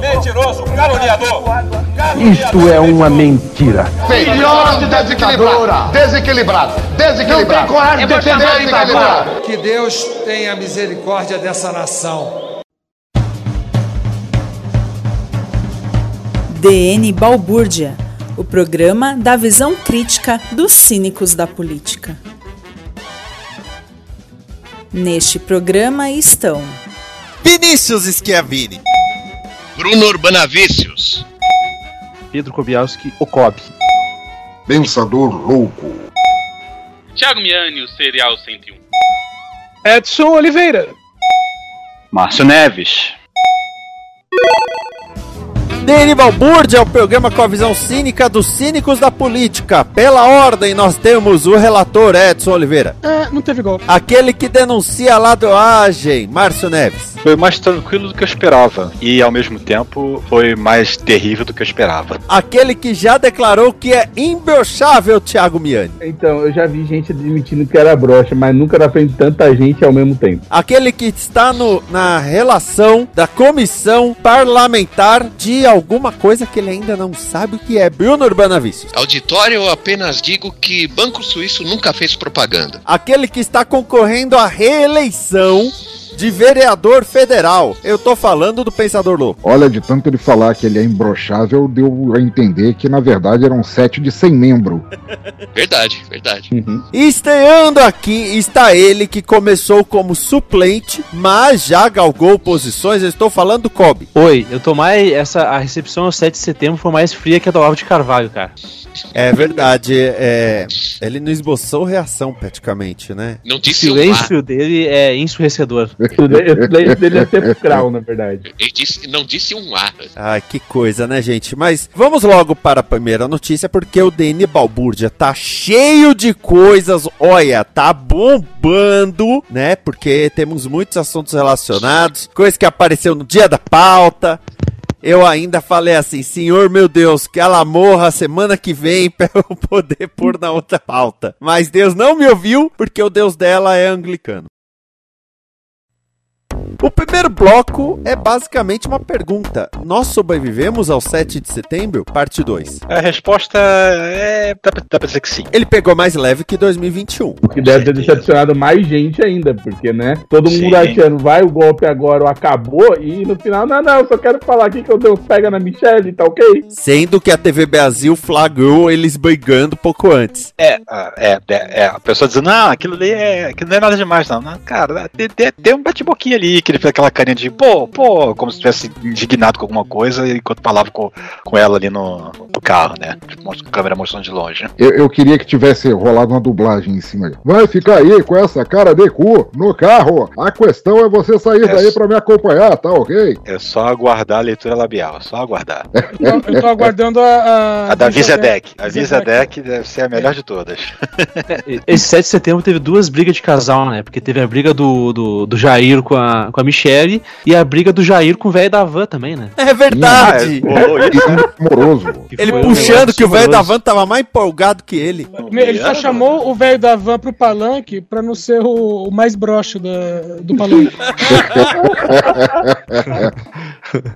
Mentiroso, caluniador. Isto é uma mentira. Filhote desequilibrado. Desequilibrado. Desequilibrado. Não tem coragem de defender desequilibrado. Que Deus tenha misericórdia dessa nação. DN Balbúrdia, o programa da visão crítica dos cínicos da política. Neste programa estão Vinícius Schiavini. Bruno Urbanavícios. Pedro Kobialski, o Kobe. Pensador louco. Thiago Miani, o Serial 101. Edson Oliveira. Márcio Neves. DN Balbúrdia é o programa com a visão cínica dos cínicos da política. Pela ordem, nós temos o relator Edson Oliveira. É, não teve gol. Aquele que denuncia a ladroagem, Márcio Neves. Foi mais tranquilo do que eu esperava. E ao mesmo tempo foi mais terrível do que eu esperava. Aquele que já declarou que é imbrochável, Thiago Miani. Então, eu já vi gente admitindo que era brocha, mas nunca na frente de tanta gente ao mesmo tempo. Aquele que está no, na relação da comissão parlamentar de alguma coisa que ele ainda não sabe o que é. Bruno Urbanavícios. Auditório, eu apenas digo que Banco Suíço nunca fez propaganda. Aquele que está concorrendo à reeleição de vereador federal. Eu tô falando do Pensador Louco. Olha, de tanto ele falar que ele é imbrochável, deu a entender que na verdade era um set de 100 membros. Verdade, verdade. Uhum. Estreando aqui está ele que começou como suplente, mas já galgou posições. Eu estou falando do Kobe. Oi, eu tô mais. Essa, a recepção ao 7 de setembro foi mais fria que a do Olavo de Carvalho, cara. É verdade. É, ele não esboçou reação praticamente, né? Não disse o silêncio um dele é ensurrecedor. Dele é sepulcral, na verdade. Ele disse, não disse um ar. Ai, que coisa, né, gente? Mas vamos logo para a primeira notícia, porque o DN Balbúrdia tá cheio de coisas. Olha, tá bombando, né? Porque temos muitos assuntos relacionados, coisa que apareceu no dia da pauta. Eu ainda falei assim, senhor meu Deus, que ela morra semana que vem para eu poder pôr na outra pauta. Mas Deus não me ouviu, porque o Deus dela é anglicano. O primeiro bloco é basicamente uma pergunta. Nós sobrevivemos ao 7 de setembro? Parte 2. A resposta é. dá pra, dá pra dizer que sim. Ele pegou mais leve que 2021. O que deve ter decepcionado mais gente ainda, porque, né? Todo mundo sim. achando, vai o golpe agora ou acabou, e no final, não, não, eu só quero falar aqui que o Deus pega na Michelle, tá ok? Sendo que a TV Brasil flagrou eles brigando pouco antes. É, é, é, é a pessoa dizendo, não, aquilo ali é, aquilo não é nada demais, não. não cara, tem, tem, tem um bate-boquinha ali, que ele fez aquela carinha de pô, pô, como se estivesse indignado com alguma coisa enquanto falava com, com ela ali no, no carro, né? Com a câmera mostrando de longe. Eu, eu, queria que tivesse rolado uma dublagem em cima. Vai ficar aí com essa cara de cu no carro. A questão é você sair é daí para me acompanhar, tá ok? É só aguardar a leitura labial, é só aguardar. Eu, eu tô aguardando a. A, a da Vizedec. A Vizedec deve ser a melhor de todas. Esse 7 de setembro teve duas brigas de casal, né? Porque teve a briga do, do, do Jair com a, com a Michelle e a briga do Jair com o velho da van também, né? É verdade! É, moroso. Ele puxando que o velho da van tava mais empolgado que ele. Ele só chamou o velho da van pro palanque pra não ser o, o mais broxo da, do palanque.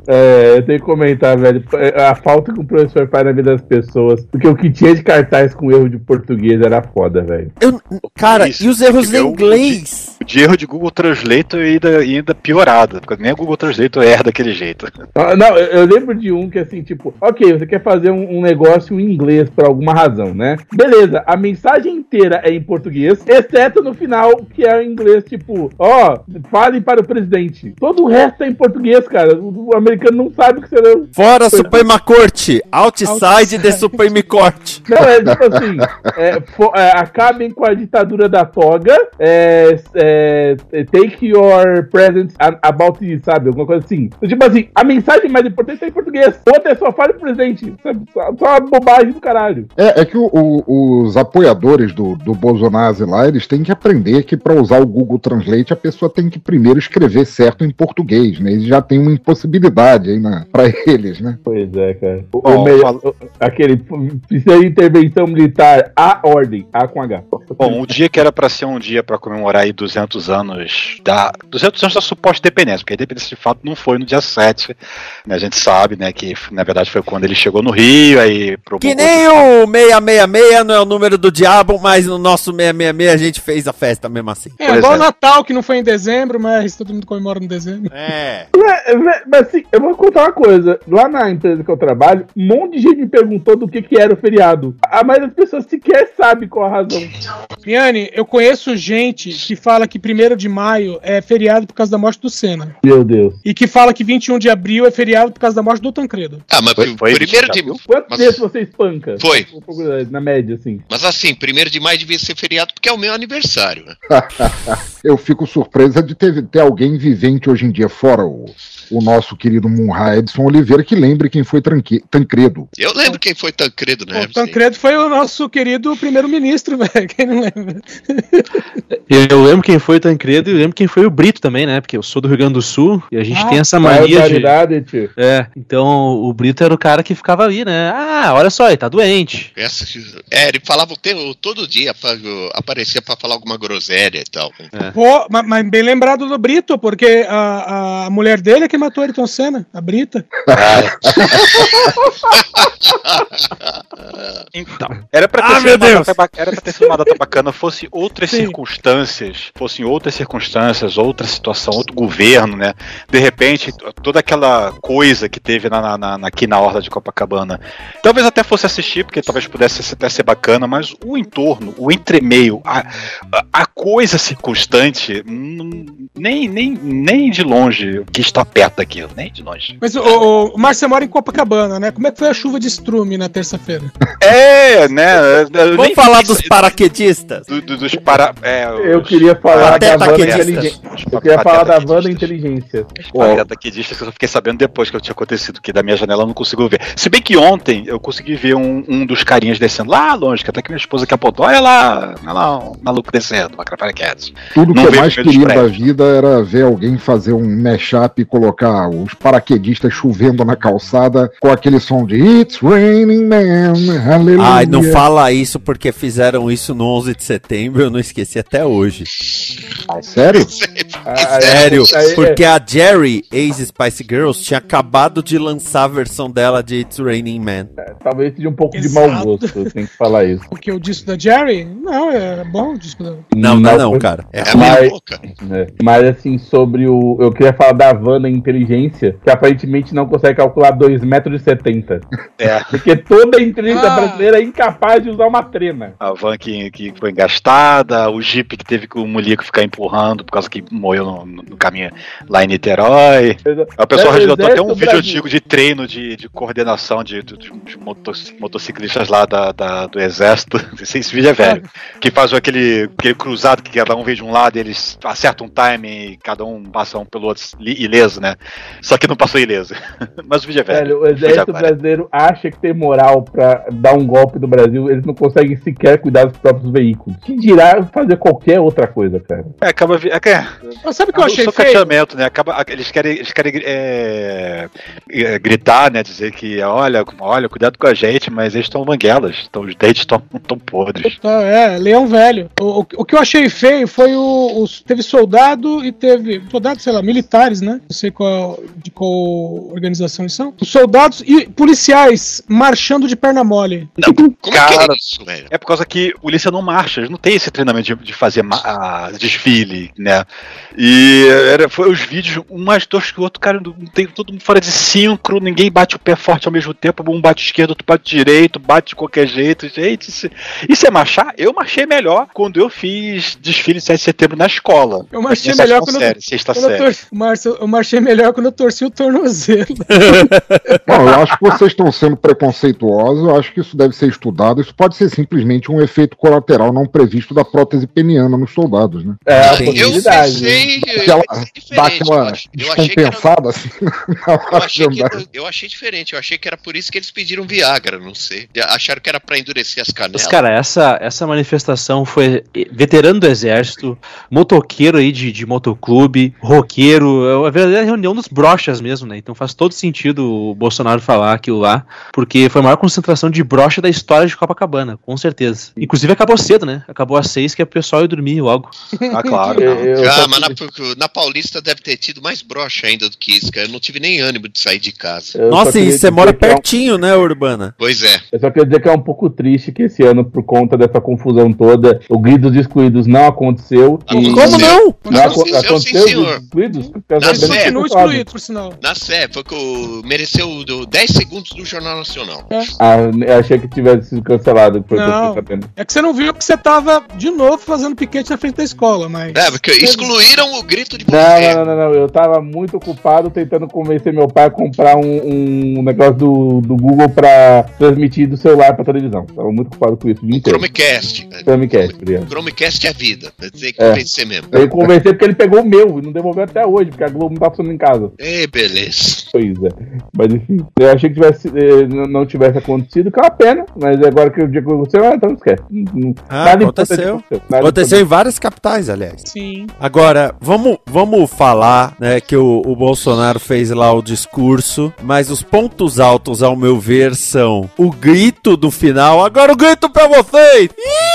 é, eu tenho que comentar, velho, a falta que o professor faz na vida das pessoas, porque o que tinha de cartaz com erro de português era foda, velho. Eu, cara, e os erros em inglês? O de erro de Google Translator e ainda, ainda piorada, porque nem o Google Translator erra daquele jeito. Ah, Não, eu, lembro de um que assim, tipo, ok, você quer fazer um, um negócio em inglês por alguma razão, né? Beleza, a mensagem inteira é em português, exceto no final, que é em inglês, tipo, ó, fale para o presidente. Todo o resto é em português, cara. O, o americano não sabe o que você leu. Fora Suprema Corte, outside the Supreme Court. Não, é tipo assim, é, fo- é, acabem com a ditadura da toga, é, é, take your presence a- about it, sabe? Alguma coisa assim. Então, Tipo assim, a mensagem mais importante é em português. Outra é só fale pro presidente. Sabe? Só, só uma bobagem do caralho. É, é que o- o- os apoiadores do, do Bolsonaro lá, eles têm que aprender que para usar o Google Translate a pessoa tem que primeiro escrever certo em português, né? Eles já têm uma impossibilidade aí na, pra eles, né? Pois é, cara. O, Bom, o melhor- o- aquele precisa de intervenção militar, a ordem, A com H. Bom, o dia que era pra ser um dia pra comemorar aí 200 anos da 200 anos da suposta independência, porque a independência de fato não foi no dia 7, né? A gente sabe, né, que na verdade foi quando ele chegou no Rio aí Que nem o 666 não é o número do diabo, mas no nosso 666 a gente fez a festa mesmo assim. É, igual o Natal, que não foi em dezembro, mas todo mundo comemora no dezembro. É. Mas assim, eu vou contar uma coisa. Lá na empresa que eu trabalho, um monte de gente me perguntou do que, que era o feriado. A maioria das pessoas sequer sabe qual a razão. Miane, eu conheço gente que fala que 1 de maio é feriado por causa da morte do Senna. Meu Deus. E que fala que 21 de abril é feriado por causa da morte do Tancredo. Ah, mas Foi- foi primeiro de. já viu? Quantos Mas- você espanca? Foi. Procurar Na média, assim. Mas assim, primeiro de maio devia ser feriado porque é o meu aniversário. né? Eu fico surpresa de ter, ter alguém vivente hoje em dia, fora o, o nosso querido Munra Edson Oliveira, que lembre quem foi Tranque- Tancredo. Eu lembro quem foi Tancredo na O. Tancredo foi o nosso querido primeiro-ministro, velho. Quem não lembra? Eu lembro quem foi o Tancredo e lembro quem foi o Brito também, né? Porque eu sou do Rio Grande do Sul e a gente Ah, tem essa mania de. Tio. É, então o Brito era o cara que ficava ali, né? Ah, olha só, ele tá doente. Essa- É, ele falava o tempo, todo dia, aparecia pra falar alguma groselha e tal. Pô, ma- mas, bem lembrado do Brito, porque a, a mulher dele é que matou Ayrton Senna, a Brita. Então, era pra ter Ah, sido uma data era pra ter sido uma data bacana, fosse outras Sim. circunstâncias, fossem outras circunstâncias, outra situação, outro governo, né? De repente, toda aquela coisa que teve na, na- na- aqui na Orla de Copacabana, talvez até fosse assistir, porque talvez pudesse até ser bacana, mas o entorno, o entremeio, a, a- coisa circunstante, hum, nem, nem, nem de longe que está perto daquilo, nem de longe. Mas o, o, o Márcio mora em Copacabana, né? Como é que foi a chuva de estrume na terça-feira? É, né? Vamos falar dos paraquedistas. do- do- dos para. é, Eu os- queria falar Pateta da Wanda quedistas. inteligência. os Eu queria falar da Wanda inteligência. Pateta quedistas que eu fiquei sabendo depois que eu tinha acontecido, que da minha janela eu não consigo ver. Se bem que ontem eu consegui ver um, um dos carinhas descendo lá longe, que até que minha esposa que apontou, olha lá, olha lá, um maluco descendo, uma paraquedas. Tudo Não que eu mais queria da vida era ver alguém fazer um mashup e colocar os paraquedistas chovendo na calçada com aquele som de It's raining man, hallelujah. Ai, não fala isso porque fizeram isso no 11 de setembro, eu não esqueci até hoje. Sério? Ah, Sério, aí- porque a Jerry, ex-Spice Girls, tinha acabado de lançar a versão dela de It's Raining Man. Talvez seja um pouco de Exato. mau gosto, eu tenho que falar isso. Porque o disco da Jerry? Não, é bom o disco da. Não, não, não, cara. É É a minha Mas- boca. É. Mas assim, sobre o. Eu queria falar da Wanda inteligência, que aparentemente não consegue calcular 2,70 metros. É. Porque toda a inteligência Ah. brasileira é incapaz de usar uma trena. A van que, que foi engastada, o Jeep que teve que o Mulico ficar empurrando por causa que morreu no, no- caminho lá em Niterói. O pessoal É, resgatou até um vídeo Brasil. antigo de treino de, de coordenação de, de- de motociclistas lá da, da- do Exército. Esse, vídeo é velho. Que faz aquele, aquele cruzado que cada um vem de um lado e eles acertam um time e cada um passa um pelo outro ileso, né? Só que não passou ileso. Mas o vídeo é velho. Velho, o Fez exército brasileiro acha que tem moral pra dar um golpe no Brasil, eles não conseguem sequer cuidar dos próprios veículos. Que dirá fazer qualquer outra coisa, cara. É, acaba. vi- É, é, Mas sabe o que eu achei o feio? né? Acaba, eles querem, eles querem é, é, gritar, né? Dizer que, olha, olha, cuidado com a gente, mas eles estão banguelas, então os dentes estão tão podres. Tá, é, leão velho. O, o, o que eu achei feio foi o, os- Teve soldado e teve. Soldado, sei lá, militares, né? Não sei qual, de qual organização eles são. Os soldados e policiais marchando de perna mole. Como é que Cara, é isso, velho? É por causa que a polícia não não marcha, eles não tem esse treinamento de, de fazer ah, desfile, né? E era, foi os vídeos, um mais dois que o outro, cara, não tem todo mundo fora de síncro, ninguém bate o pé forte ao mesmo tempo, um bate esquerdo, outro bate direito, bate de qualquer jeito. Gente, isso, isso é marchar? Eu marchei melhor quando eu fiz desfile de 7 de setembro na escola. Eu marchei melhor quando, série, sexta quando eu, série. torci, Márcio, eu marchei melhor quando eu torci o tornozelo. Não, eu acho que vocês estão sendo preconceituosos, eu acho que isso deve ser estudado. Isso pode ser simplesmente um efeito colateral não previsto da prótese peniana nos soldados, né? É, a Eu possibilidade. pensei, eu pensei diferente. dá aquela eu eu achei que era- assim Eu achei, que, andar. eu achei diferente, eu achei que era por isso que eles pediram Viagra, não sei. Acharam que era pra endurecer as canelas. Mas, cara, essa, essa manifestação foi veterano do exército, motoqueiro aí de, de motoclube, roqueiro, é uma verdadeira reunião dos brochas mesmo, né? Então faz todo sentido o Bolsonaro falar aquilo lá, porque foi a maior concentração de brocha da história de Copacabana, com certeza. Inclusive acabou cedo, né? Acabou às seis, que é o pessoal ia dormir logo. Ah, claro. Eu- eu Ah, mas na, na Paulista deve ter tido mais brocha ainda do que isso, cara. Eu não tive nem ânimo de sair de casa. eu Nossa, e você mora que é um- pertinho, né, Urbana? Pois é. Eu só queria dizer que é um pouco triste que esse ano, por conta dessa confusão toda, o Grito dos Excluídos não aconteceu. e- Aconteceu. Como não? Não aco- Aconteceu, sim, aconteceu os senhor. excluídos? Na Sé. Continua excluído, por sinal. Na Sé, foi que o, mereceu do 10 segundos do Jornal Nacional. Ah, eu achei que tivesse sido cancelado. Não. É que você não viu que você tava de novo fazendo piquete na frente da escola, mas. É, porque excluíram o grito de Não, não, não, não, não. Eu tava muito ocupado tentando convencer meu pai a comprar um, um negócio do, do Google pra transmitir do celular pra televisão. Tava muito ocupado com isso. o dia inteiro. Chromecast. Chromecast, obrigado. Chromecast é vida. Tem que É. convencer mesmo. Eu conversei porque ele pegou o meu e não devolveu até hoje, porque a Globo não tá funcionando em casa. Ei, beleza. Pois é. Mas enfim, eu achei que tivesse, eh, não tivesse acontecido, que é uma pena, mas agora que o dia que aconteceu, então esquece. Ah, nada aconteceu. Nada Aconteceu em várias capitais, aliás. Sim. Agora, vamos, vamos falar, né, que o, o Bolsonaro fez lá o discurso, mas os pontos altos, ao meu ver, são o grito do final, agora o grito pra vocês! Ihu!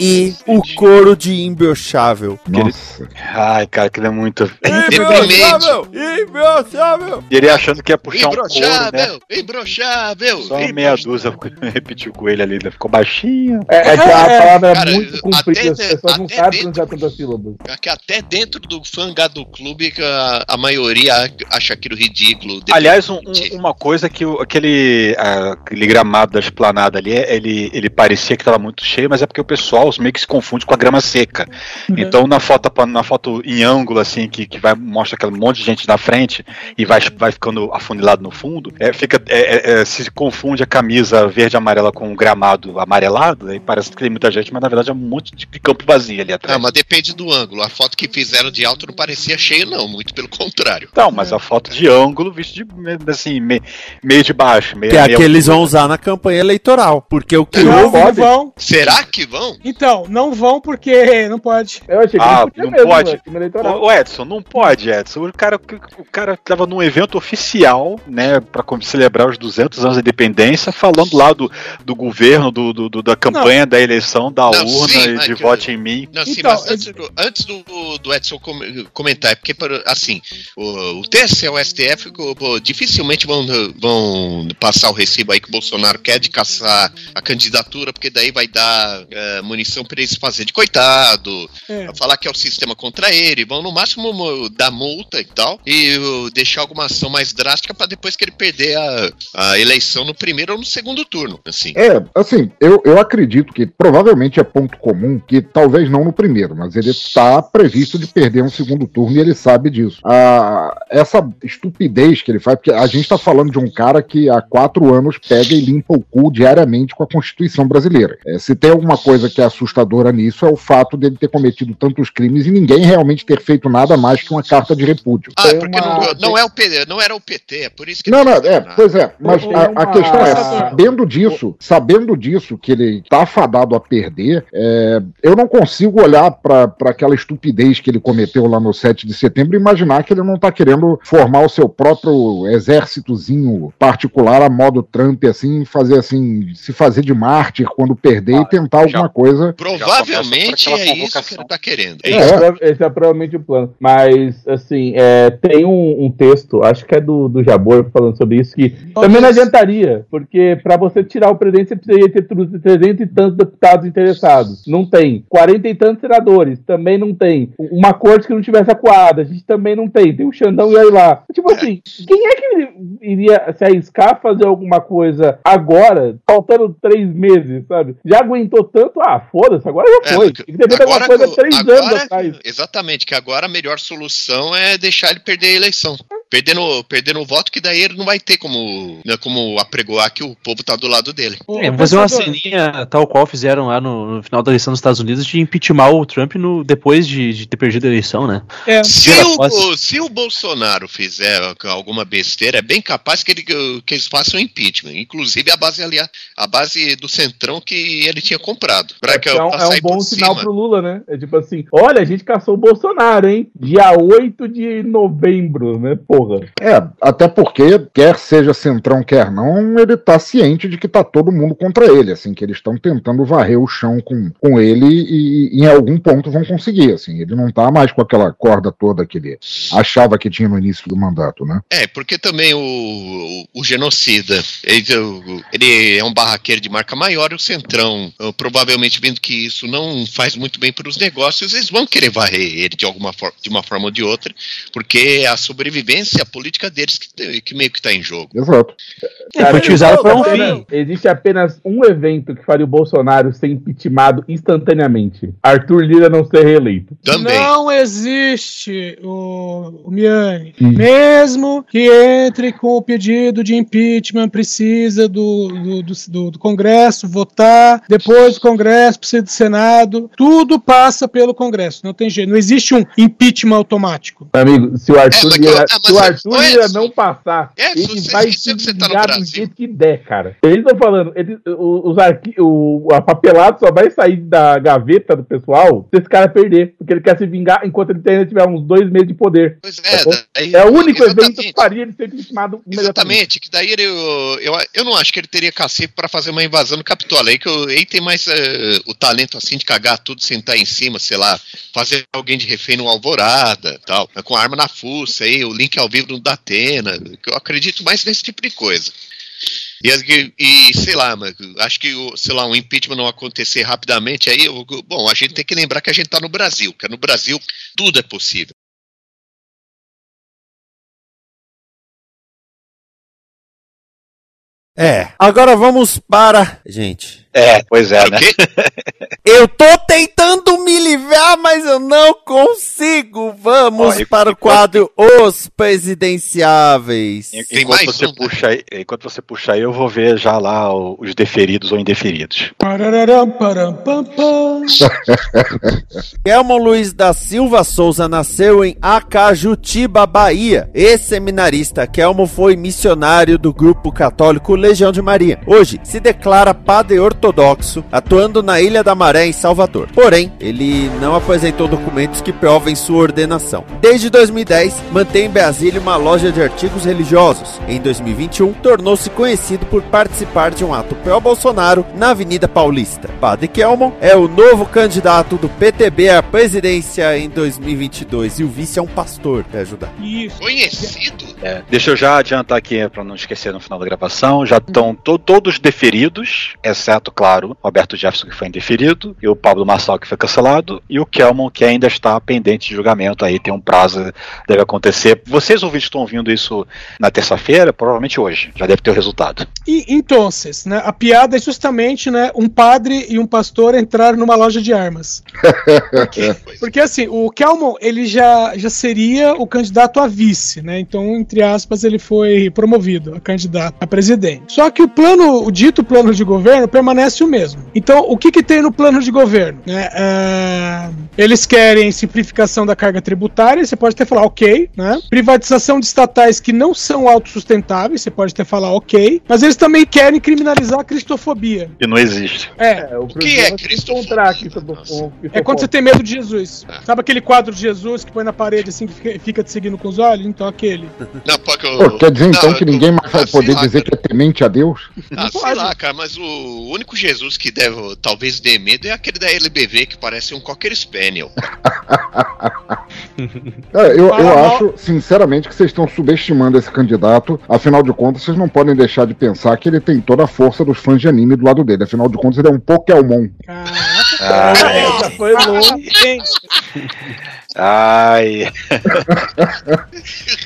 E o coro de imbrochável. Nossa. Ai, cara, aquilo é muito. Imbrochável! Imbrochável! E ele achando que ia puxar um couro, né? Imbrochável! Imbrochável! Só meia dúzia repetiu com ele ali, ele ficou baixinho. É, é que a palavra é muito comprida, as até- pessoas não sabem dentro- pronunciar tantas sílabas. Que até dentro do fangá do clube a, a maioria acha aquilo ridículo. Aliás, um- um- uma coisa que o- aquele, aquele gramado da esplanada ali, é- ele, ele parecia que estava muito cheio, mas é porque o pessoal meio que se confunde com a grama seca. Então na foto, na foto em ângulo, assim, que, que vai, mostra aquele monte de gente na frente e vai, vai ficando afunilado no fundo, é, fica, é, é, é, se confunde a camisa verde e amarela com o gramado amarelado, aí parece que tem muita gente, mas na verdade é um monte de campo vazio ali atrás. Ah, mas depende do ângulo. A foto que fizeram de alto não parecia cheio, não. Muito pelo contrário. Então, mas a foto de ângulo, visto de assim, me- meio de baixo. Meio, Que é meio a que eles vão usar na campanha eleitoral. Porque o que Não, houve. não vão. Será que vão? Então, não vão porque não pode. Eu achei que Ah, não podia não mesmo, pode. né, ô, Edson, não pode, Edson. O cara, o cara tava num evento oficial, né, pra com- celebrar os 200 anos da independência, falando lá do, do governo, do, do- do- da campanha da eleição, da Não, urna sim, e de que- vote em mim. Não, sim, Então, mas antes, do- antes do, do Edson com- comentar, é porque, por- assim, o, o TSE e o STF dificilmente vão, vão passar o recibo aí que o Bolsonaro quer de caçar a candidatura, porque daí vai dar eh, munição pra ele se fazer de coitado, É. falar que é o sistema contra ele, vão no máximo mo- dar multa e tal, e deixar alguma ação mais drástica pra depois que ele perder a, a eleição no primeiro ou no segundo turno, assim. É, assim, eu, eu acredito que provavelmente é ponto comum que talvez não no primeiro, mas ele está previsto de perder um segundo turno e ele sabe disso. Ah, essa estupidez que ele faz, porque a gente está falando de um cara que há quatro anos pega e limpa o cu diariamente com a Constituição brasileira. É, se tem alguma coisa que é assustadora nisso é o fato dele ter cometido tantos crimes e ninguém realmente ter feito nada mais que uma carta de repúdio. Ah, é porque uma- não, não, é o PT, não era o PT, é por isso que não, ele não, é, nada. pois é, mas a, a questão é, sabendo disso, sabendo disso, que ele tá fadado a perder, é, eu não consigo olhar para aquela estupidez que ele cometeu lá no 7 de setembro e imaginar que ele não tá querendo formar o seu próprio exércitozinho particular a modo Trump, assim, fazer assim, se fazer de mártir quando perder e tentar alguma Já, coisa. Provavelmente é isso que ele tá querendo. Esse é, esse é provavelmente o plano. Mas, assim, é, tem um, um texto, acho que é do, do Jabor, falando sobre isso, que também não adiantaria, porque para você tirar o presidente, você precisaria ter 300 e tantos deputados interessados. Não tem. 40 e tantos senadores, também não tem. Uma corte que não tivesse acuada, a gente também não tem. Tem o Xandão e aí lá. Tipo assim, quem é que iria se arriscar a fazer alguma coisa agora, faltando três meses, sabe? Já aguentou tanto, ah, foda-se, agora já É, foi. porque Tem que alguma agora coisa que três agora- anos atrás. Exatamente, que agora a melhor solução é deixar ele perder a eleição. Perdendo, perdendo o voto, que daí ele não vai ter como, né, como apregoar que o povo tá do lado dele. É, vamos fazer uma ceninha tal qual fizeram lá no, no final da eleição dos Estados Unidos de impeachment o Trump no, depois de, de ter perdido a eleição, né? Se Tira o, se o Bolsonaro fizer alguma besteira, é bem capaz que, ele, que eles façam impeachment. Inclusive a base ali, a base do centrão que ele tinha comprado. Pra que, É um, pra é um bom sinal pro Lula, né? É tipo assim, olha, a gente caçou o Bolsonaro, hein? Dia 8 de novembro, né? Porra. É, até porque, quer seja centrão, quer não, ele tá ciente de que tá todo mundo contra ele, assim, que eles estão tentando varrer o chão com, com ele e, e em algum ponto vão conseguir, assim, ele não tá mais com aquela corda toda que ele achava que tinha no início do mandato, né? É, porque também o, o, o genocida, ele, ele é um barraqueiro de marca maior e o Centrão, eh, provavelmente vendo que isso não faz muito bem para os negócios, eles vão querer varrer ele de alguma forma, de uma forma ou de outra, porque é a sobrevivência política deles que, que meio que está em jogo. Exato. É, foi utilizado para um fim. Existe apenas um evento que faria o Bolsonaro ser impeachmentado instantaneamente. Arthur Lira não ser reeleito. Não existe o, o Miane. Hum. Mesmo que entre com o pedido de impeachment, precisa do, do, do, do- do Congresso votar, depois do Congresso precisa do Senado. Tudo passa pelo Congresso. Não tem jeito. Não existe um impeachment automático. Amigo, se o Arthur Lira, que- ah, se o mas Arthur é- Lira não passar, É, ele você vai se você tá do jeito que der, cara. Eles estão falando, eles, o- os arqui, o, a papelado só vai sair da gaveta do pessoal se esse cara perder, porque ele quer se vingar enquanto ele ainda tiver uns dois meses de poder. é, daí- é o único evento que faria ele ser imediatamente. Exatamente, que daí ele, eu, eu, eu não acho que ele teria cacife para fazer uma invasão no Capitólio. Aí que eu- ele tem mais eh, o talento assim de cagar tudo, sentar em cima, sei lá, fazer alguém de refém no Alvorada, tal, com arma na fuça, aí, o link ao vivo no Datena. Eu acredito mais nesse tipo de coisa. E, e, sei lá, acho que o- sei lá, um impeachment não acontecer rapidamente, aí, eu- bom, a gente tem que lembrar que a gente tá no Brasil, que no Brasil tudo é possível. É. Agora vamos para. Gente. É, pois é, né? Eu tô tentando me livrar, mas eu não consigo. Vamos Ó, para o quadro Os Presidenciáveis. Enquanto você, puxa aí, enquanto você puxa aí, eu vou ver já lá os deferidos ou indeferidos. Kelmon Luiz da Silva Souza nasceu em Acajutiba, Bahia. Ex-seminarista, Kelmon foi missionário do grupo católico Legião de Maria. Hoje se declara padre ortodoxo, atuando na Ilha da Maré, em Salvador. Porém, ele não apresentou documentos que provem sua ordenação. Desde 2010, mantém em Brasília uma loja de artigos religiosos. Em 2021, tornou-se conhecido por participar de um ato pró-Bolsonaro na Avenida Paulista. Padre Kelmon é o novo candidato do PTB à presidência em 2022 e o vice é um pastor, para ajudar. Isso. Conhecido? É, deixa eu já adiantar aqui para não esquecer no final da gravação. Já estão to- todos deferidos, exceto, claro, o Roberto Jefferson, que foi indeferido, e o Pablo Marçal, que foi cancelado, e o Kelmon, que ainda está pendente de julgamento. Aí tem um prazo, deve acontecer. Vocês ouvintes estão ouvindo isso na terça-feira, provavelmente hoje. Já deve ter o resultado. E então, né, a piada é justamente né, um padre e um pastor entraram numa loja de armas. Porque assim, o Kelmon ele já, já seria o candidato a vice, né? Então, entre aspas, ele foi promovido a candidato a presidente. Só que o plano, o dito plano de governo permanece o mesmo. Então, o que, que tem no plano de governo? Né? É, eles querem simplificação da carga tributária, você pode até falar ok, né? Privatização de estatais que não são autossustentáveis, você pode até falar ok, mas eles também querem criminalizar a cristofobia. E não existe. É, o que é cristofobia? é quando você tem medo de Jesus. Sabe aquele quadro de Jesus que põe na parede assim, que fica, te seguindo com os olhos? Então, aquele. Não, porque Pô, quer dizer então não, que ninguém mais vai ah, poder dizer que é temente a Deus? Ah, sei lá, cara, mas o único Jesus que deve, talvez dê medo é aquele da LBV que parece um Cocker Spaniel. É, eu, eu acho, sinceramente, que vocês estão subestimando esse candidato. Afinal de contas, vocês não podem deixar de pensar que ele tem toda a força dos fãs de anime do lado dele. Afinal de contas, ele é um Pokémon. Essa foi longe. Ai.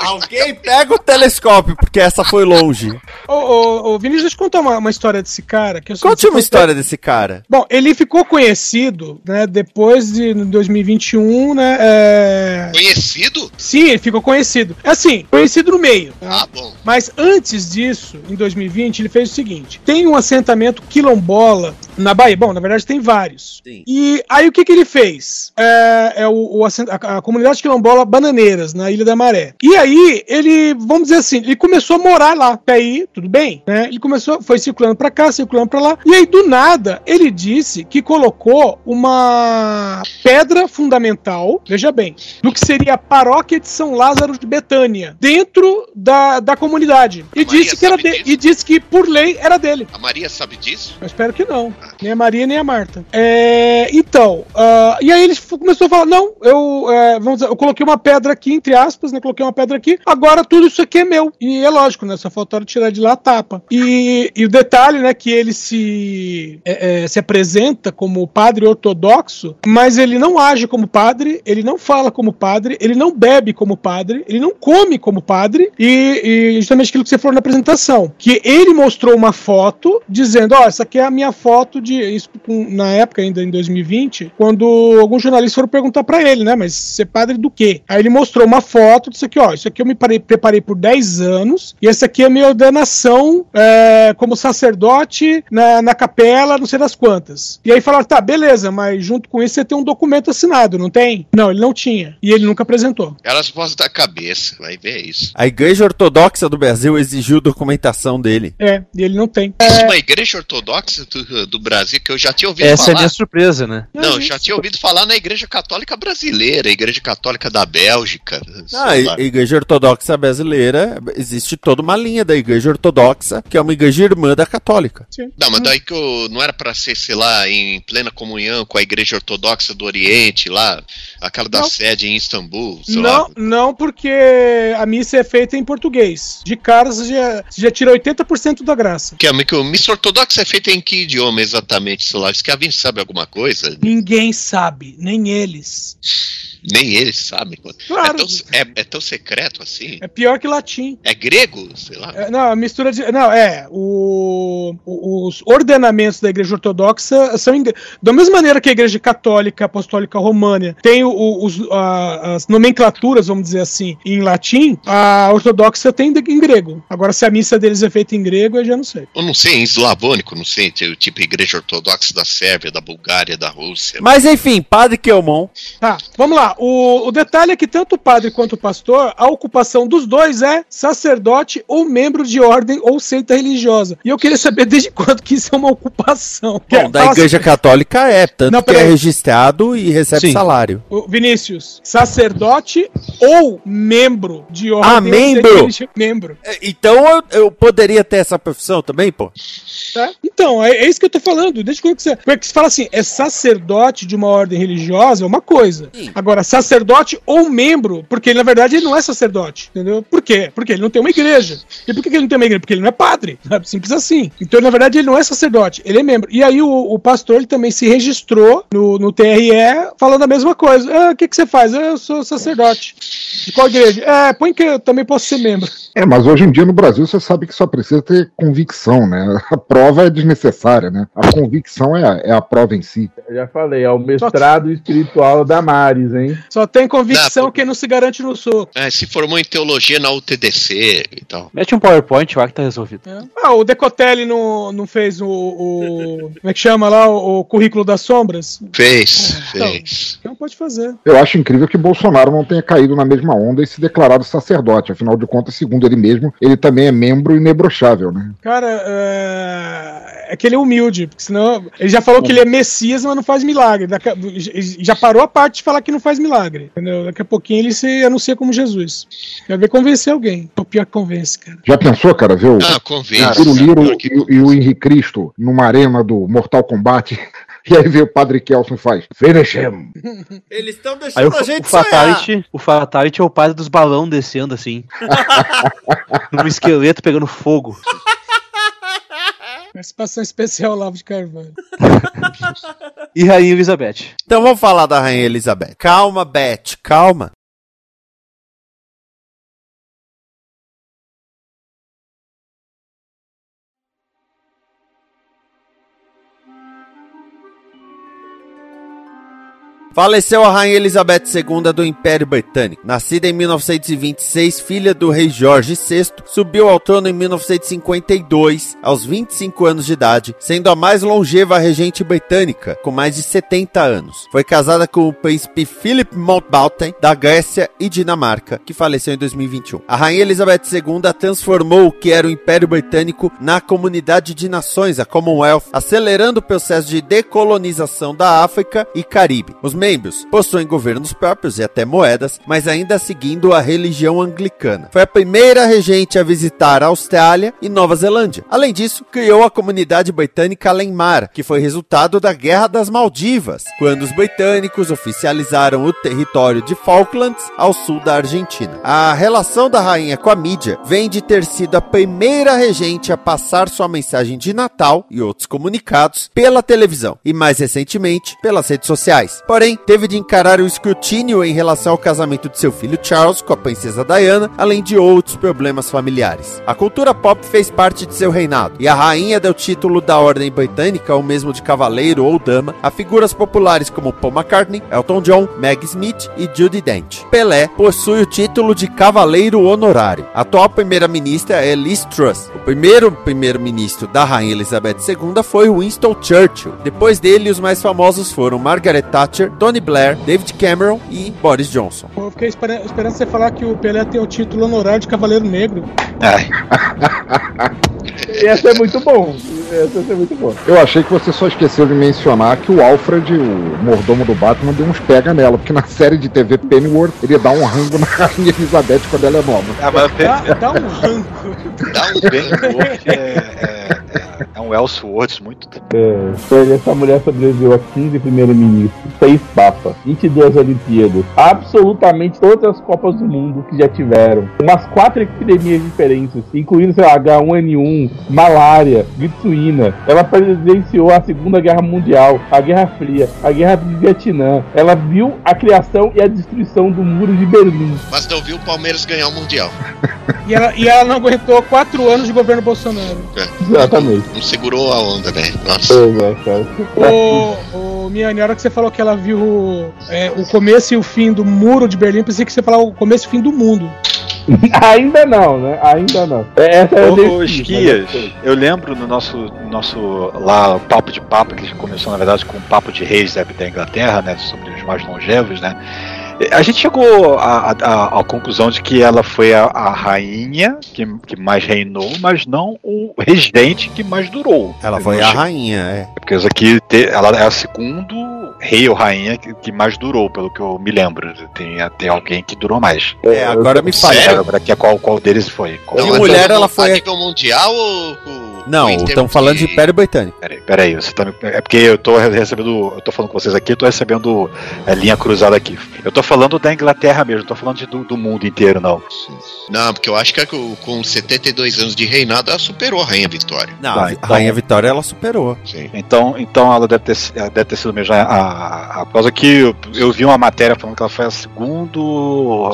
Alguém pega o telescópio, porque essa foi longe. Ô, ô, ô, Vinícius, deixa eu contar uma, uma história desse cara. Que eu Conte uma história desse cara. Bom, ele ficou conhecido, né, depois de no 2021, né, é... Conhecido? Sim, ele ficou conhecido. Assim, conhecido no meio. Ah, bom. Mas antes disso, em 2020, ele fez o seguinte: tem um assentamento quilombola na Bahia. Bom, na verdade tem vários. E aí o que, que ele fez? É, é o, o a, a comunidade quilombola Bananeiras, na Ilha da Maré. E aí ele, vamos dizer assim, ele começou a morar lá. Até aí, tudo bem, né? Ele começou, foi circulando pra cá, circulando pra lá. E aí, do nada, ele disse que colocou uma pedra fundamental, veja bem, do que seria a paróquia de São Lázaro de Betânia, dentro da, da comunidade. E disse, que era de, e disse que, por lei, era dele. A Maria sabe disso? Eu espero que não. Nem a Maria, nem a Marta. É, então, ah, e aí ele começou a falar: não, eu, é, vamos dizer, eu coloquei uma pedra aqui, entre aspas, né? Coloquei uma pedra aqui, agora tudo isso aqui é meu. E é lógico, né? Só faltaram tirar de lá a tapa. E, e o detalhe, né, que ele se, é, é, se apresenta como padre ortodoxo, mas ele não age como padre, ele não fala como padre, ele não bebe como padre, ele não come como padre, e, e justamente aquilo que você falou na apresentação, que ele mostrou uma foto dizendo, ó, essa aqui é a minha foto de isso na época ainda em 2020, quando alguns jornalistas foram perguntar pra ele, né, mas ser padre do quê? Aí ele mostrou uma foto disso aqui, ó, isso aqui eu me parei- preparei por 10 anos, e essa aqui é a minha ordenação é, como sacerdote na, na capela, não sei das quantas. E aí falaram, tá, beleza, mas junto com isso você tem um documento assinado, não tem? Não, ele não tinha. E ele nunca apresentou. Elas vozes da cabeça, vai ver isso. A Igreja Ortodoxa do Brasil exigiu documentação dele. É, e ele não tem. Isso é uma igreja ortodoxa do, do Brasil que eu já tinha ouvido Essa é a falar. minha surpresa, né? Não, eu já tinha ouvido falar na Igreja Católica Brasileira, a Igreja Católica da Bélgica. Ah, a Igreja Ortodoxa Brasileira, existe toda uma linha da Igreja Ortodoxa, que é uma igreja irmã da Católica. Não, mas daí que eu, não era pra ser, sei lá, em plena comunhão com a Igreja Ortodoxa do Oriente, lá, aquela da Não. sede em Istambul, sei lá. Não, não, porque a missa é feita em português. De cara, você já, você já tira 80% da graça. Que a, que o missa ortodoxa é feita em que idioma exatamente, sei lá? Isso que a Vini sabe alguma coisa? Ninguém sabe, nem eles. Yes. Nem eles sabem. Claro. É, tão, é, é tão secreto assim? É pior que latim. É grego? Sei lá. É, não, a mistura de. Não, é. O, os ordenamentos da Igreja Ortodoxa são. em- da mesma maneira que a Igreja Católica Apostólica Romana tem o- os, a- as nomenclaturas, vamos dizer assim, em latim, a Ortodoxa tem em grego. Agora, se a missa deles é feita em grego, eu já não sei. Eu não sei, em eslavônico, não sei, tem o tipo Igreja Ortodoxa da Sérvia, da Bulgária, da Rússia. Mas enfim, Padre Kelmon. Tá, vamos lá. O, o detalhe é que tanto o padre quanto o pastor, a ocupação dos dois é sacerdote ou membro de ordem ou seita religiosa. E eu queria saber desde quando que isso é uma ocupação. Que é- Bom, da Igreja Católica é, tanto Não, que é registrado e recebe Sim. salário. Ô, Vinícius, sacerdote ou membro de ordem. Ah, ou seita membro? Membro. Então eu, eu poderia ter essa profissão também, pô? Tá? Então, é, é isso que eu tô falando. Desde quando que você. Porque você fala assim, é sacerdote de uma ordem religiosa, é uma coisa. Agora, sacerdote ou membro, porque ele, na verdade, ele não é sacerdote. Entendeu? Por quê? Porque ele não tem uma igreja. E por que ele não tem uma igreja? Porque ele não é padre. sabe? Simples assim. Então, na verdade, ele não é sacerdote, ele é membro. E aí o, o pastor ele também se registrou no, no TRE falando a mesma coisa. Ah, o que, que você faz? "Ah, Eu sou sacerdote. De qual igreja? É, põe que eu também posso ser membro. É, mas hoje em dia no Brasil você sabe que só precisa ter convicção, né? A prova é desnecessária, né? A convicção é a, é a prova em si. Eu já falei, é o mestrado espiritual da Maris, hein? Só tem convicção quem não se garante no soco. É, se formou em teologia na UTDC e tal. Mete um PowerPoint lá que tá resolvido. Ah, o Decotelli não, não fez o, o- Como é que chama lá? O, o currículo das sombras? Fez, então. fez. Então pode fazer. Eu acho incrível que Bolsonaro não tenha caído na mesma onda e se declarado sacerdote. Afinal de contas, segundo ele mesmo, ele também é membro inebrochável, né? Cara, é... é que ele é humilde, porque senão. Ele já falou que ele é Messias, mas não faz milagre. Já parou a parte de falar que não faz milagre. Entendeu? Daqui a pouquinho ele se anuncia como Jesus. Vai ver convencer alguém. O pior que convence, cara. Já pensou, cara, ver o Ah, convence. Liro e, e o Henrique Cristo numa arena do Mortal Kombat? E aí vem o Padre Kelson e faz Finish him. Eles estão Aí o, deixando a gente o Fatality, o Fatality é o padre dos balão descendo assim. num esqueleto pegando fogo. Participação especial Lavo de Carvalho. E Rainha Elizabeth. Então vamos falar da Rainha Elizabeth. Calma, Beth, calma. Faleceu a Rainha Elizabeth II do Império Britânico. Nascida em 1926, filha do rei Jorge VI, subiu ao trono em 1952, aos 25 anos de idade, sendo a mais longeva regente britânica, com mais de 70 anos. Foi casada com o príncipe Philip Mountbatten, da Grécia e Dinamarca, que faleceu em 2021. A Rainha Elizabeth II transformou o que era o Império Britânico na Comunidade de Nações, a Commonwealth, acelerando o processo de decolonização da África e Caribe. Os membros possuem governos próprios e até moedas, mas ainda seguindo a religião anglicana. Foi a primeira regente a visitar a Austrália e Nova Zelândia. Além disso, criou a comunidade britânica Além-Mar, que foi resultado da Guerra das Maldivas, quando os britânicos oficializaram o território de Falklands ao sul da Argentina. A relação da rainha com a mídia vem de ter sido a primeira regente a passar sua mensagem de Natal e outros comunicados pela televisão e mais recentemente pelas redes sociais. Porém, teve de encarar o escrutínio em relação ao casamento de seu filho Charles com a princesa Diana, além de outros problemas familiares. A cultura pop fez parte de seu reinado, e a rainha deu título da ordem britânica, ou mesmo de cavaleiro ou dama, a figuras populares como Paul McCartney, Elton John, Meg Smith e Judy Dent. Pelé possui o título de cavaleiro honorário. A atual primeira-ministra é Liz Truss. O primeiro primeiro-ministro da rainha Elizabeth II foi Winston Churchill. Depois dele, os mais famosos foram Margaret Thatcher, Tony Blair, David Cameron e Boris Johnson. Eu fiquei espera- esperando você falar que o Pelé tem o título honorário de Cavaleiro Negro. Ia ser muito bom. Ia ser muito bom. Eu achei que você só esqueceu de mencionar que o Alfred, o mordomo do Batman, deu uns pega nela, porque na série de TV Pennyworth ele dá um rango na Rainha Elizabeth quando ela é nova. Ah, mas Dá, dá um rango. Dá um bem é, é, é, é um Elseworlds muito. É, essa mulher sobreviveu a 15 primeiro-ministros, 6 papas, 22 Olimpíadas, absolutamente todas as Copas do Mundo que já tiveram, umas quatro epidemias diferentes, incluindo, sei lá, H1N1, malária, gripe suína. Ela presenciou a Segunda Guerra Mundial, a Guerra Fria, a Guerra do Vietnã. Ela viu a criação e a destruição do Muro de Berlim. Mas não viu o Palmeiras ganhar o Mundial. E ela, e ela não aguentou quatro anos de governo Bolsonaro. Exatamente. Não segurou a onda, velho. Nossa. É, cara. Ô, ô Miane, a hora que você falou que ela viu é, o começo e o fim do muro de Berlim, pensei que você falava o começo e o fim do mundo. Ainda não, né? Ainda não. É, Essa é ô, Esquias, mas- eu lembro no nosso, nosso lá, o papo de papo, que começou na verdade com o papo de reis da, da Inglaterra, né, sobre os mais longevos, né, a gente chegou à, conclusão de que ela foi a, a rainha que, que mais reinou, mas não o regente que mais durou. Ela foi a rainha, é. Porque isso aqui, ela é a segundo rei ou rainha que, que mais durou, pelo que eu me lembro. Tem, tem alguém que durou mais. É, agora me aqui é qual, qual deles foi? Qual De mulher, ela foi- A nível mundial ou. Não, termos falando de Império Britânico. Peraí, peraí, você tá me... É porque eu tô recebendo. Eu tô falando com vocês aqui, eu tô recebendo é, linha cruzada aqui. Eu tô falando da Inglaterra mesmo, não tô falando de- do, do mundo inteiro, não. Não, porque eu acho que com com 72 anos de reinado ela superou a Rainha Vitória. Não, Tá, a então- Rainha Vitória ela superou. Sim. Então, então ela deve ter, ela deve ter sido mesmo a, a, a por causa que eu, eu vi uma matéria falando que ela foi a segundo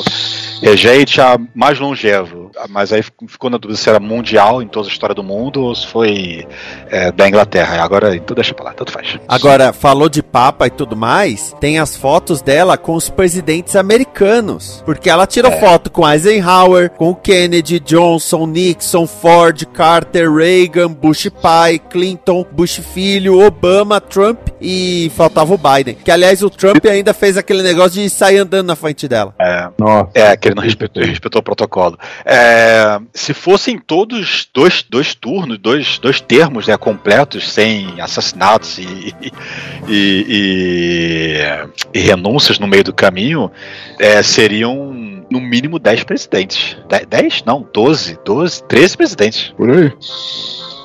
regente a mais longevo, mas aí ficou na dúvida se era mundial em toda a história do mundo ou se foi é, da Inglaterra. Agora, então deixa pra lá, tanto faz. Agora, falou de Papa e tudo mais, tem as fotos dela com os presidentes americanos. Porque ela tirou É. foto com Eisenhower, com Kennedy, Johnson, Nixon, Ford, Carter, Reagan, Bush pai, Clinton, Bush filho, Obama, Trump e faltava o Biden. Que aliás o Trump ainda fez aquele negócio de sair andando na frente dela. É, Nossa. é que ele não respeitou, respeitou o protocolo. É, se fossem todos dois, dois turnos, dois, dois termos né, completos, sem assassinatos e, e, e, e renúncias no meio do caminho, é, seriam no mínimo 10 presidentes. 10? Não, 12, 12, 13 presidentes. Por aí.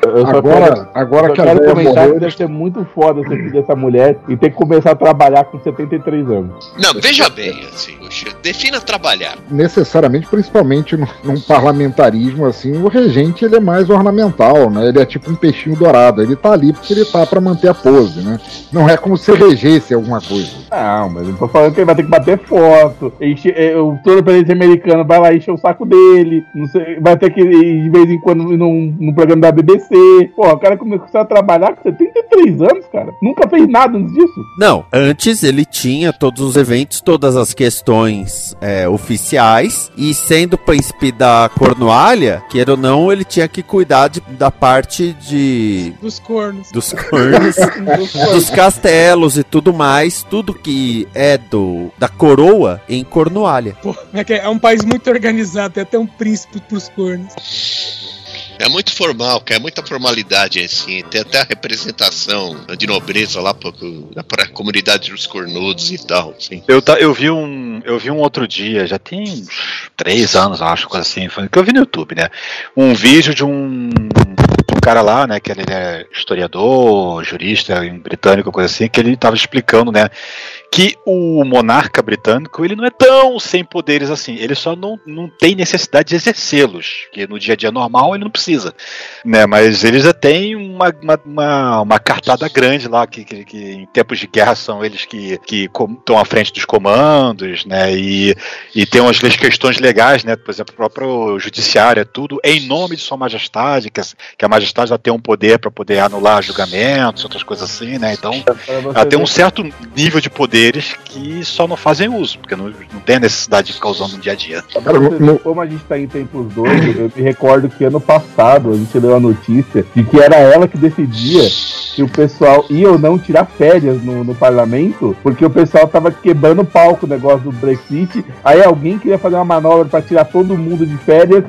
Eu Agora- quero, agora só que a quero comentar morreu, que deve ser muito foda ser filho dessa mulher e ter que começar a trabalhar com 73 anos. Não, veja bem, assim, defina trabalhar. necessariamente, principalmente num, num parlamentarismo assim, o regente ele é mais ornamental, né? Ele é tipo um peixinho dourado. Ele tá ali porque ele tá pra manter a pose, né? Não é como se regesse alguma coisa. Não, mas eu tô falando que ele vai ter que bater foto. Enche, é, o todo presidente americano vai lá encher o saco dele. Não sei, vai ter que ir de vez em quando num, num programa da BBC. Pô, o cara começou a trabalhar com 73 anos, cara. Nunca fez nada antes disso. Não, antes ele tinha todos os eventos, todas as questões é, oficiais, e sendo príncipe da Cornualha, queira ou não, ele tinha que cuidar de- da parte de. Dos cornos. dos cornos, dos castelos e tudo mais, tudo que é do da coroa em Cornualha. Pô, é, que é um país muito organizado, tem até um príncipe pros cornos. É muito formal, cara, é muita formalidade, assim. Tem até a representação de nobreza lá pra, pra comunidade dos cornudos e tal, assim. Eu, eu vi um eu vi um outro dia, já tem uns três anos, acho, coisa assim, que eu vi no YouTube, né? Um vídeo de um, cara lá, né, que ele é historiador, jurista, britânico, coisa assim, que ele estava explicando, né, que o monarca britânico ele não é tão sem poderes assim, ele só não, não tem necessidade de exercê-los, que no dia a dia normal ele não precisa, né? Mas eles já têm uma, uma, uma, uma cartada grande lá, que, que, que em tempos de guerra são eles que que estão à frente dos comandos, né? E, e tem umas questões legais, né? Por exemplo, o próprio judiciário é tudo em nome de Sua Majestade, que, a- que a Majestade já tem um poder para poder anular julgamentos, outras coisas assim, né? Então ela tem um certo nível de poderes que só não fazem uso, porque não, não tem a necessidade de ficar usando no dia a dia. Como a gente tá em tempos doidos, eu me recordo que ano passado a gente leu a notícia de que era ela que decidia se o pessoal ia ou não tirar férias no, no parlamento, porque o pessoal tava quebrando o palco o negócio do Brexit. Aí alguém queria fazer uma manobra pra tirar todo mundo de férias,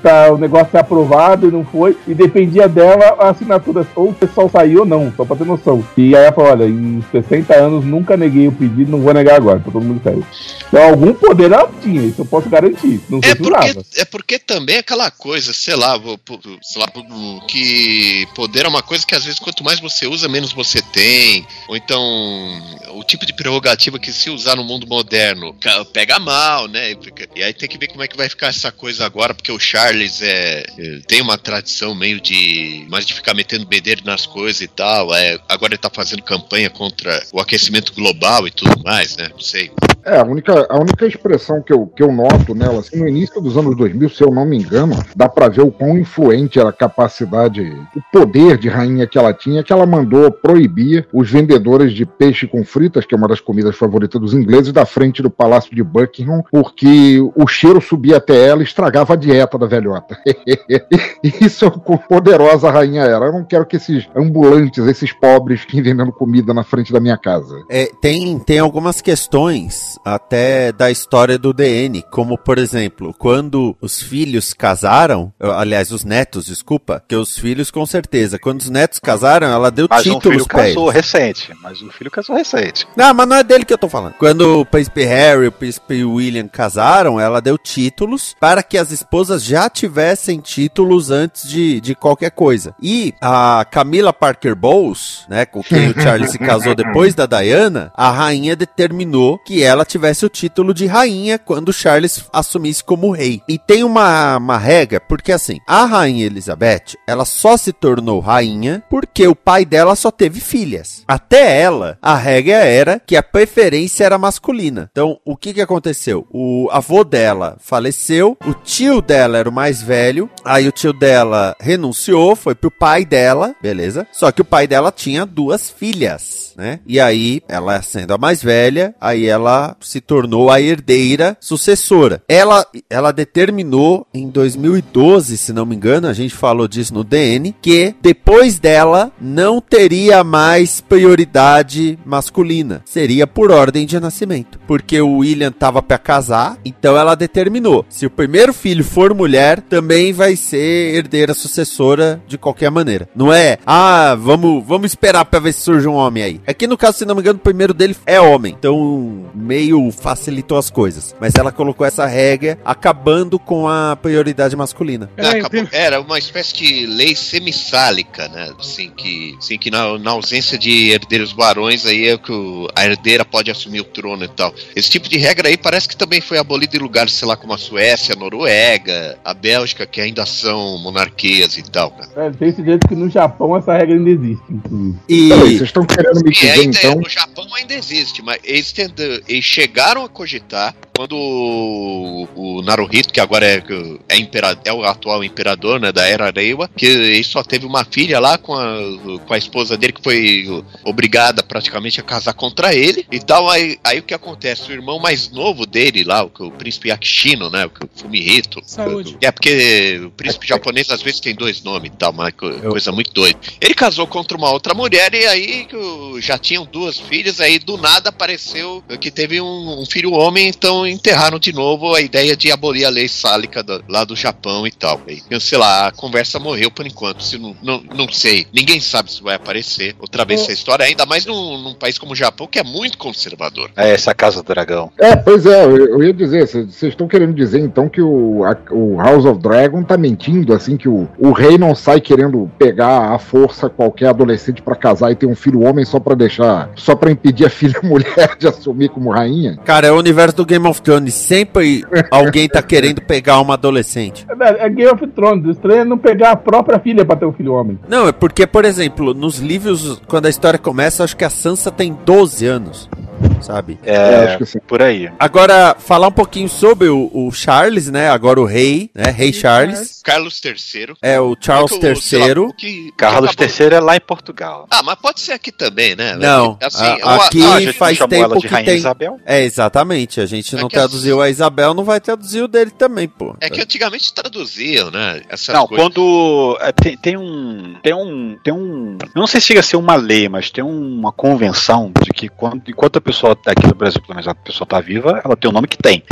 pra o negócio ser aprovado e não foi, e dependia dela a assinatura, ou o pessoal saiu ou não, só pra ter noção. E aí ela falou: olha, em 60 anos nunca neguei o pedido, não vou negar agora, todo mundo férias. Então algum poder ela tinha, isso eu posso garantir. Não É porque, é porque também é aquela coisa, sei lá, sei lá, que poder é uma coisa que às vezes quanto mais você usa, menos você tem. Ou então, o tipo de prerrogativa que se usar no mundo moderno pega mal, né? E E aí tem que ver como é que vai ficar essa coisa agora, porque o Charles é, é, tem uma tradição meio de. mais de ficar metendo bedelho nas coisas e tal. É, agora ele tá fazendo campanha contra o aquecimento global e tudo mais, né? Não sei. É, a única, a única expressão que eu, que eu noto nela, assim, no início dos anos 2000, se eu não me engano, dá pra ver o quão influente era a capacidade, o poder de rainha que ela tinha, que ela mandou proibir os vendedores de peixe com fritas, que é uma das comidas favoritas dos ingleses, da frente do Palácio de Buckingham, porque o cheiro subia até ela e estragava a dieta da velhota. Isso é o quão poderosa a rainha era. Eu não quero que esses ambulantes, esses pobres, fiquem vendendo comida na frente da minha casa. É, tem, tem algumas questões até da história do DN, como por exemplo, quando os filhos casaram, aliás, os netos, desculpa, que os filhos com certeza, quando os netos casaram, ela deu Mas um títulos filho pra casou recente, mas o filho casou recente. Não, mas não é dele que eu tô falando. Quando o príncipe Harry e o príncipe William casaram, ela deu títulos para que as esposas já tivessem títulos antes de, de qualquer coisa. E a Camila Parker Bowles, né, com quem o Charles se casou depois da Diana, a rainha determinou que ela tivesse o título de rainha quando Charles assumisse como rei. E tem uma, uma regra, porque assim, a rainha Elizabeth, ela só se tornou rainha porque o pai dela só teve filhas. Até ela, a regra era que a preferência era masculina. Então, o que que aconteceu? O avô dela faleceu, o tio dela era o mais velho, aí o tio dela renunciou, foi pro pai dela, beleza? Só que o pai dela tinha duas filhas, né? E aí, ela sendo a mais velha, aí ela se tornou a herdeira sucessora. Ela, ela determinou em 2012, se não me engano, a gente falou disso no DN, que depois dela não teria mais prioridade masculina. Seria por ordem de nascimento. Porque o William tava para casar, então ela determinou: se o primeiro filho for mulher, também vai ser herdeira sucessora de qualquer maneira. Não é, ah, vamos, vamos esperar para ver se surge um homem aí. É que no caso, se não me engano, o primeiro dele é homem. Então, meio facilitou as coisas. Mas ela colocou essa regra acabando com a prioridade masculina. Acabou- era uma espécie de lei semissálica, né? Assim, que, assim, que na, na ausência de herdeiros varões, aí é que o- a herdeira pode assumir o trono e tal. Esse tipo de regra aí parece que também foi abolido em lugares, sei lá, como a Suécia, a Noruega, a Bélgica, que ainda são monarquias e tal, cara. É, tem esse jeito que no Japão essa regra ainda existe, inclusive. E Peraí, vocês estão querendo me Sim, dizer ainda, então? no Japão ainda existe, mas eles, eles chegaram a cogitar quando o, o Naruhito, que agora é, é, impera- é o atual imperador né, da Era Reiwa, que ele só teve uma filha lá com a, com a esposa dele, que foi obrigada praticamente a casar contra ele. Então aí, aí o que acontece? O irmão mais novo dele lá, o, o príncipe Akishino, né, o, Fumihito. Saúde. É porque o príncipe japonês às vezes tem dois nomes e tal, co- coisa muito doida. Ele casou contra uma outra mulher e aí já tinham duas filhas, aí do nada apareceu que teve um, um filho homem, então enterraram de novo a ideia de abolir a lei sálica do- lá do Japão e tal. E, eu sei lá, a conversa morreu por enquanto. Se não, não, não sei, ninguém sabe se vai aparecer outra vez essa história, ainda mais num, num país como o Japão, que é muito conservador. É, essa Casa do Dragão. É, pois é, eu, ia dizer, vocês estão querendo dizer então que o, a- o House of Dragon tá mentindo, assim, que o, o rei não sai querendo pegar à força qualquer adolescente pra casar e ter um filho homem só pra deixar, só pra impedir a filha mulher de assumir como rainha? Cara, é o universo do Game of Thrones. Sempre alguém tá querendo pegar uma adolescente. É, é Game of Thrones, o estranho é não pegar a própria filha pra ter um filho homem. Não, é porque, por exemplo, nos livros, quando a história começa, acho que a Sansa tem 12 anos, sabe? É, por aí. Agora, falar um pouquinho sobre o, o Charles, né? Agora o rei, né? Rei Charles. Carlos III. É o Charles É que lá, III. o que- Carlos acabou- III é lá em Portugal. Ah, mas pode ser aqui também, né? Não, Assim, a- eu- aqui não, a gente faz chamou tempo ela de que Rainha tem. Isabel? É, exatamente. A gente não que traduziu a Isabel, não vai traduzir o dele também, pô. É que antigamente traduziam, né? Essas Não, coisas. quando é, tem, tem um tem um tem um eu não sei se chega a ser uma lei, mas tem uma convenção de que quando, enquanto a pessoa tá aqui no Brasil, pelo menos a pessoa tá viva, ela tem o nome que tem.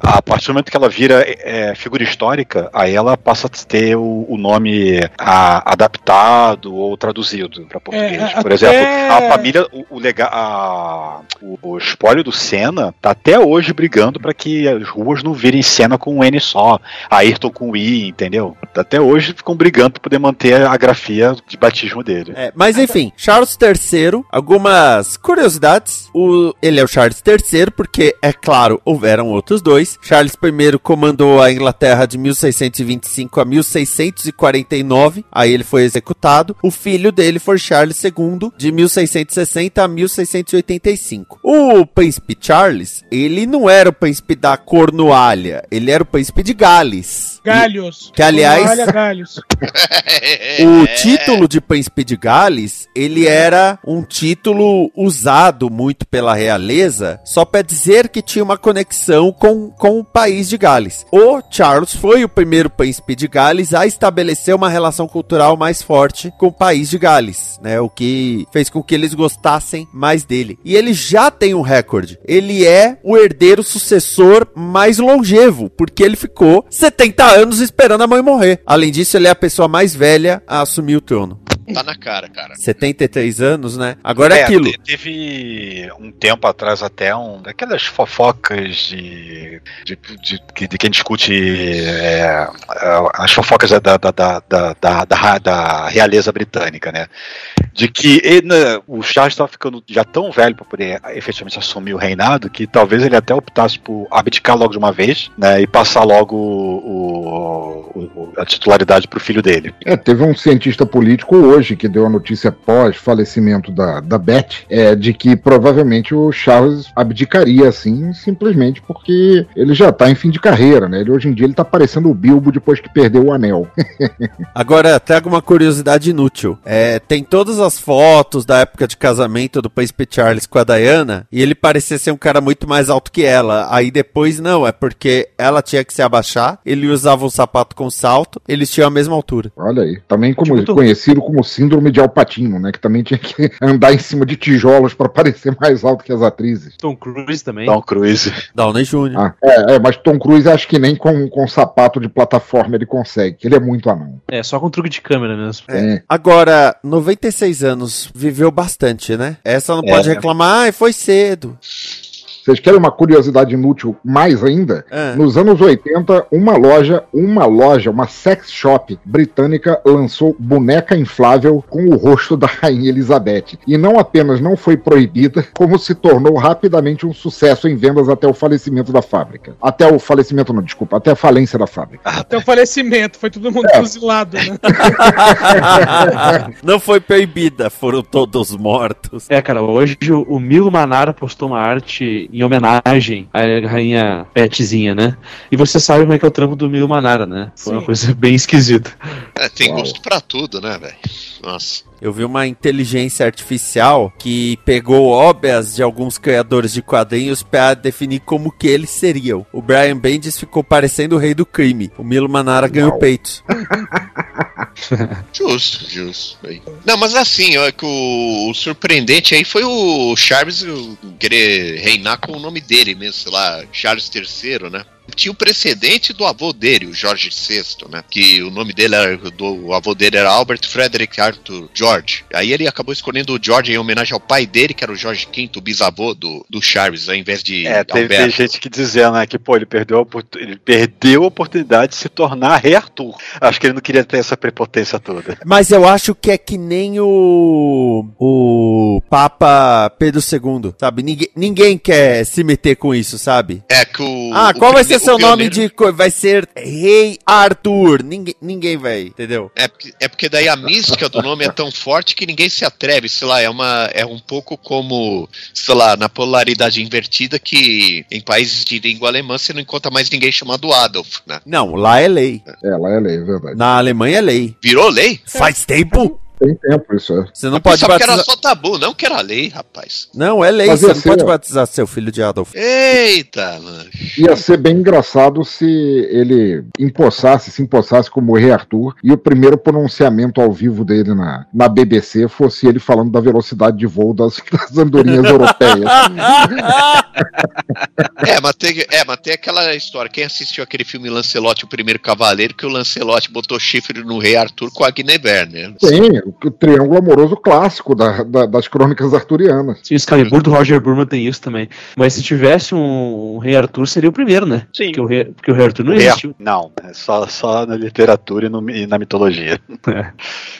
A partir do momento que ela vira é, figura histórica, aí ela passa a ter o, o nome a- adaptado ou traduzido para português. É, Por até- exemplo, a família, o, o, lega- a- o, o espólio do Senna tá até hoje brigando para que as ruas não virem Senna com um N só, Ayrton com um I, entendeu? Até hoje ficam brigando para poder manter a grafia de batismo dele. É, mas enfim, Charles III, algumas curiosidades. O, ele é o Charles III, porque, é claro, houveram outros dois. Charles I comandou a Inglaterra de 1625 a 1649, aí ele foi executado. O filho dele foi Charles II, de 1660 a 1685. O príncipe Charles, ele não era o príncipe da Cornualha, ele era o príncipe de Gales. Galhos. Que, aliás- galhos. O título de príncipe de Gales, ele era um título usado muito pela realeza, só para dizer que tinha uma conexão com, com o país de Gales. O Charles foi o primeiro príncipe de Gales a estabelecer uma relação cultural mais forte com o país de Gales, né? O que fez com que eles gostassem mais dele. E ele já tem um recorde. Ele é o herdeiro sucessor mais longevo, porque ele ficou 70 anos esperando a mãe morrer. Além disso, ele é a pessoa mais velha a assumir o trono. Tá na cara, cara. 73 anos, né? Agora é, É, aquilo. te- Teve um tempo atrás até um daquelas fofocas de, de, de, que- de quem discute é, as fofocas da, da, da, da, da, da, da realeza britânica, né? De que ele, né, o Charles estava ficando já tão velho para poder efetivamente assumir o reinado que talvez ele até optasse por abdicar logo de uma vez, né? E passar logo o, o- o- a titularidade para o filho dele. É, teve um cientista político hoje, que deu a notícia pós-falecimento da, da Beth, é de que provavelmente o Charles abdicaria, assim, simplesmente porque ele já tá em fim de carreira, né? Ele, hoje em dia ele tá parecendo o Bilbo depois que perdeu o anel. Agora, trago uma curiosidade inútil. É, tem todas as fotos da época de casamento do Príncipe Charles com a Diana, e ele parecia ser um cara muito mais alto que ela. Aí depois, não, é porque ela tinha que se abaixar, ele usava um sapato com salto, eles tinham a mesma altura. Olha aí. Também como, conhecido como síndrome de Alpatino, né? Que também tinha que andar em cima de tijolos para parecer mais alto que as atrizes. Tom Cruise também. Tom Cruise. Downey Jr. Ah, é, é, mas Tom Cruise acho que nem com, com sapato de plataforma ele consegue, ele é muito anão. É, só com truque de câmera mesmo. É. Agora, 96 anos, viveu bastante, né? Essa não É. pode reclamar, ai, foi cedo. Vocês querem uma curiosidade inútil mais ainda? É. Nos anos 80, uma loja, uma loja, uma sex shop britânica lançou boneca inflável com o rosto da Rainha Elizabeth. E não apenas não foi proibida, como se tornou rapidamente um sucesso em vendas até o falecimento da fábrica. Até o falecimento, não, desculpa, até a falência da fábrica. Até o falecimento, foi todo mundo fuzilado, né? não foi proibida, foram todos mortos. É, cara, hoje o, o Milo Manara postou uma arte em homenagem à rainha Petzinha, né? E você sabe como é que é o trampo do Milo Manara, né? Foi uma Sim. coisa bem esquisita. É, tem gosto pra tudo, né, velho? Nossa. Eu vi uma inteligência artificial que pegou obras de alguns criadores de quadrinhos para definir como que eles seriam. O Brian Bendis ficou parecendo o rei do crime. O Milo Manara ganhou peito. Justo, justo. Aí. Não, mas assim, ó, que o, o surpreendente aí foi o Charles querer reinar com o nome dele mesmo, sei lá, Charles III, né? Tinha o precedente do avô dele, o Jorge VI, né? Que o nome dele era, do o avô dele era Albert Frederick Arthur George. Aí ele acabou escolhendo o George em homenagem ao pai dele, que era o Jorge V, o bisavô do, do Charles, ao invés de É, teve, teve gente que dizia, né, que, pô, ele perdeu, a, ele perdeu a oportunidade de se tornar rei Arthur. Acho que ele não queria ter essa prepotência toda. Mas eu acho que é que nem o. O Papa Pedro II, sabe? Ninguém, ninguém quer se meter com isso, sabe? É que o. Ah, o qual vai ser seu nome pioneiro- de. Vai ser Rei Arthur. Ninguém, ninguém vai, entendeu? É porque, é porque daí a mística do nome é tão forte que ninguém se atreve, sei lá, é uma é um pouco como, sei lá, na polaridade invertida que em países de língua alemã você não encontra mais ninguém chamado Adolf, né? Não, lá é lei. É, lá é lei, é verdade. Na Alemanha é lei. Virou lei? Faz tempo? Tem tempo isso, é. Você não Eu pode pensava que era batizar. só tabu, não que era lei, rapaz. Não, é lei. Mas Você não ser, pode ó. batizar seu filho de Adolf. Eita, mano. Ia ser bem engraçado se ele empossasse, se empossasse como rei Arthur e o primeiro pronunciamento ao vivo dele na, na BBC fosse ele falando da velocidade de voo das, das andorinhas europeias. É mas, tem, é, mas tem aquela história. Quem assistiu aquele filme Lancelote, o primeiro cavaleiro, que o Lancelote botou chifre no rei Arthur com a Guinevere, né? Tem o, triângulo amoroso clássico da- da- das crônicas arturianas. Sim, o Excalibur do Roger Burman tem isso também. Mas se tivesse um, um Rei Arthur, seria o primeiro, né? Sim. Porque o Rei, porque o Rei Arthur não Rei existiu. Não, é só, só na literatura e, no- e na mitologia.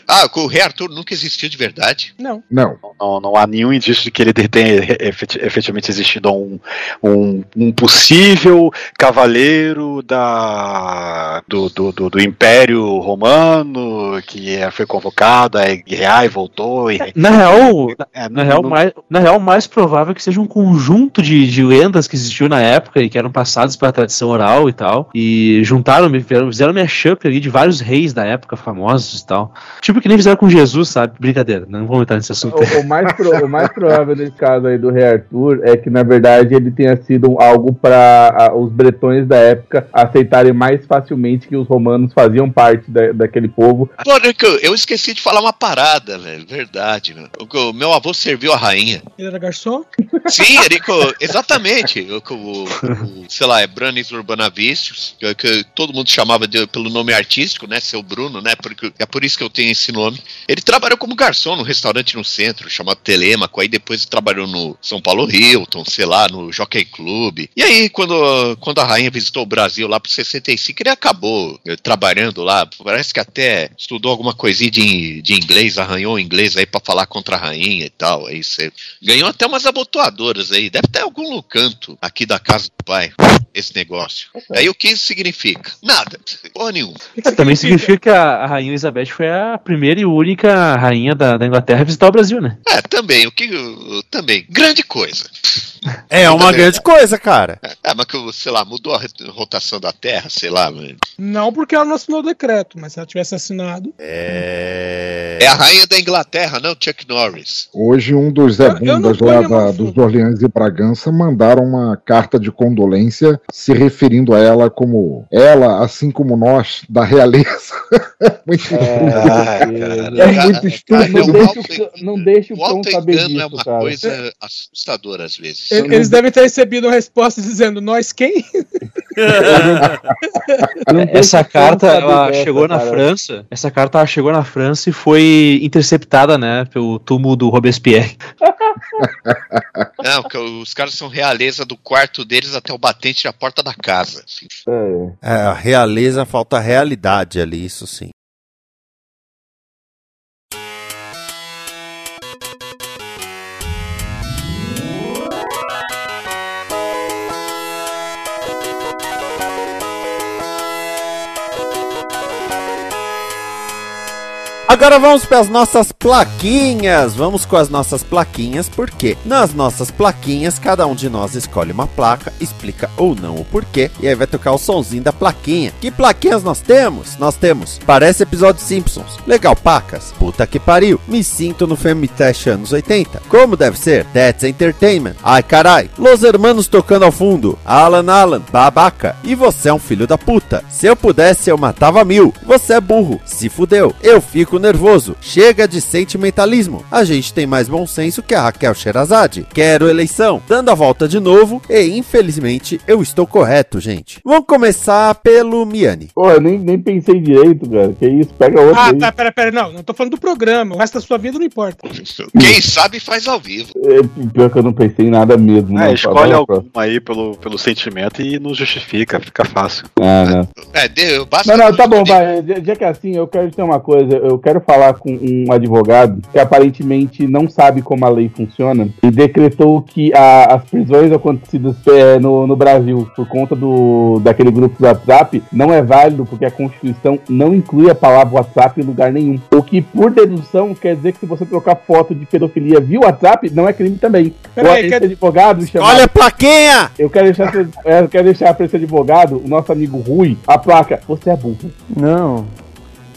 Ah, o rei Arthur nunca existiu de verdade? Não. Não. Não, não há nenhum indício de que ele tenha efet- efetivamente existido um, um, um possível cavaleiro da, do, do, do, do Império Romano que eh, foi convocado guerrear e voltou. E, Na real, na, É, na não- real, não- mais, na real, mais provável que seja um conjunto de, de lendas que existiu na época e que eram passadas pela tradição oral e tal. E juntaram, fizeram, fizeram mashup ali de vários reis da época famosos e tal. Tipo que nem fizeram com Jesus, sabe? Brincadeira, não vamos entrar nesse assunto. O, o mais pro- o mais provável nesse caso aí do rei Arthur é que, na verdade, ele tenha sido algo para os bretões da época aceitarem mais facilmente que os romanos faziam parte da- daquele povo. Pô, Nico, eu esqueci de falar uma parada, velho. Verdade, mano. O, meu avô serviu a rainha. Ele era garçom? Sim, Erico, exatamente. O, o- o- sei lá, é Branis Urbanavicius, que, que todo mundo chamava de- pelo nome artístico, né? Seu Bruno, né? Porque, é por isso que eu tenho esse nome. Ele trabalhou como garçom num restaurante no centro, chamado Telêmaco. Aí depois trabalhou no São Paulo Hilton, sei lá, no Jockey Club. E aí, quando, quando a rainha visitou o Brasil lá pro 65, ele acabou eh, trabalhando lá. Parece que até estudou alguma coisinha de, de inglês, arranhou o inglês aí pra falar contra a rainha e tal. Aí você ganhou até umas abotoadoras aí. Deve ter algum canto aqui da casa do pai, esse negócio. Aí o que isso significa? Nada. Porra nenhuma. É, também significa que a, a Rainha Elizabeth foi a primeira e única rainha da, da Inglaterra a visitar o Brasil, né? É, também. O que. Também. Grande coisa. É uma Também. grande coisa, cara. É, mas que, sei lá, mudou a rotação da Terra, sei lá, mano. Não porque ela não assinou o decreto, mas se ela tivesse assinado. É. É a rainha da Inglaterra, não Chuck Norris. Hoje, um dos Zé Bundas lá da- dos. Orleans e Bragança mandaram uma carta de condolência se referindo a ela como ela, assim como nós, da realeza. muito É, é muito estúpido. Não deixa, o, não deixa o cão saber auto-engano disso, é uma cara. coisa assustadora às vezes. E- Eles devem ter recebido uma resposta dizendo: Nós quem? Essa carta ela dessa, chegou na cara. França. Essa carta ela chegou na França e foi interceptada, né, pelo túmulo do Robespierre. Não, os caras são realeza do quarto deles até o batente da porta da casa. assim. É. É, a realeza falta realidade ali, isso sim. Agora vamos para as nossas plaquinhas. Vamos com as nossas plaquinhas, porque nas nossas plaquinhas cada um de nós escolhe uma placa, explica ou não o porquê, e aí vai tocar o sonzinho da plaquinha. Que plaquinhas nós temos? Nós temos Parece episódio Simpsons. Legal, pacas. Puta que pariu. Me sinto no Femitest anos 80. Como deve ser? That's Entertainment. Ai carai. Los Hermanos tocando ao fundo. Alan Alan, babaca. E você é um filho da puta. Se eu pudesse, eu matava mil. Você é burro. Se fudeu. Eu fico nervoso. Chega de sentimentalismo. A gente tem mais bom senso que a Raquel Sherazade. Quero eleição. Dando a volta de novo. E infelizmente eu estou correto, gente. Vamos começar pelo Miane. Pô, eu nem, nem pensei direito, cara. Que isso? Pega outro Ah, aí. tá, pera, pera, não, não tô falando do programa. O resto da sua vida não importa. Quem sabe faz ao vivo. É, pior que eu não pensei em nada mesmo. É, não. escolhe Vai lá, algum próximo. aí pelo, pelo sentimento e não justifica, fica fácil. Ah, não. É, de, basta Não, não, tá bom, vai. Já, já que é assim, eu quero dizer uma coisa. Eu quero falar com um advogado que aparentemente não sabe como a lei funciona e decretou que a- as prisões acontecidas é, no, no Brasil por conta do, daquele grupo do WhatsApp não é válido porque a Constituição não inclui a palavra WhatsApp em lugar nenhum. O que, por dedução, quer dizer que se você trocar foto de pedofilia via WhatsApp, não é crime também. Peraí, quer- advogado Olha a plaquinha! eu quero deixar, eu quero deixar para esse advogado, o nosso amigo Rui, a placa. Você é burro. Não.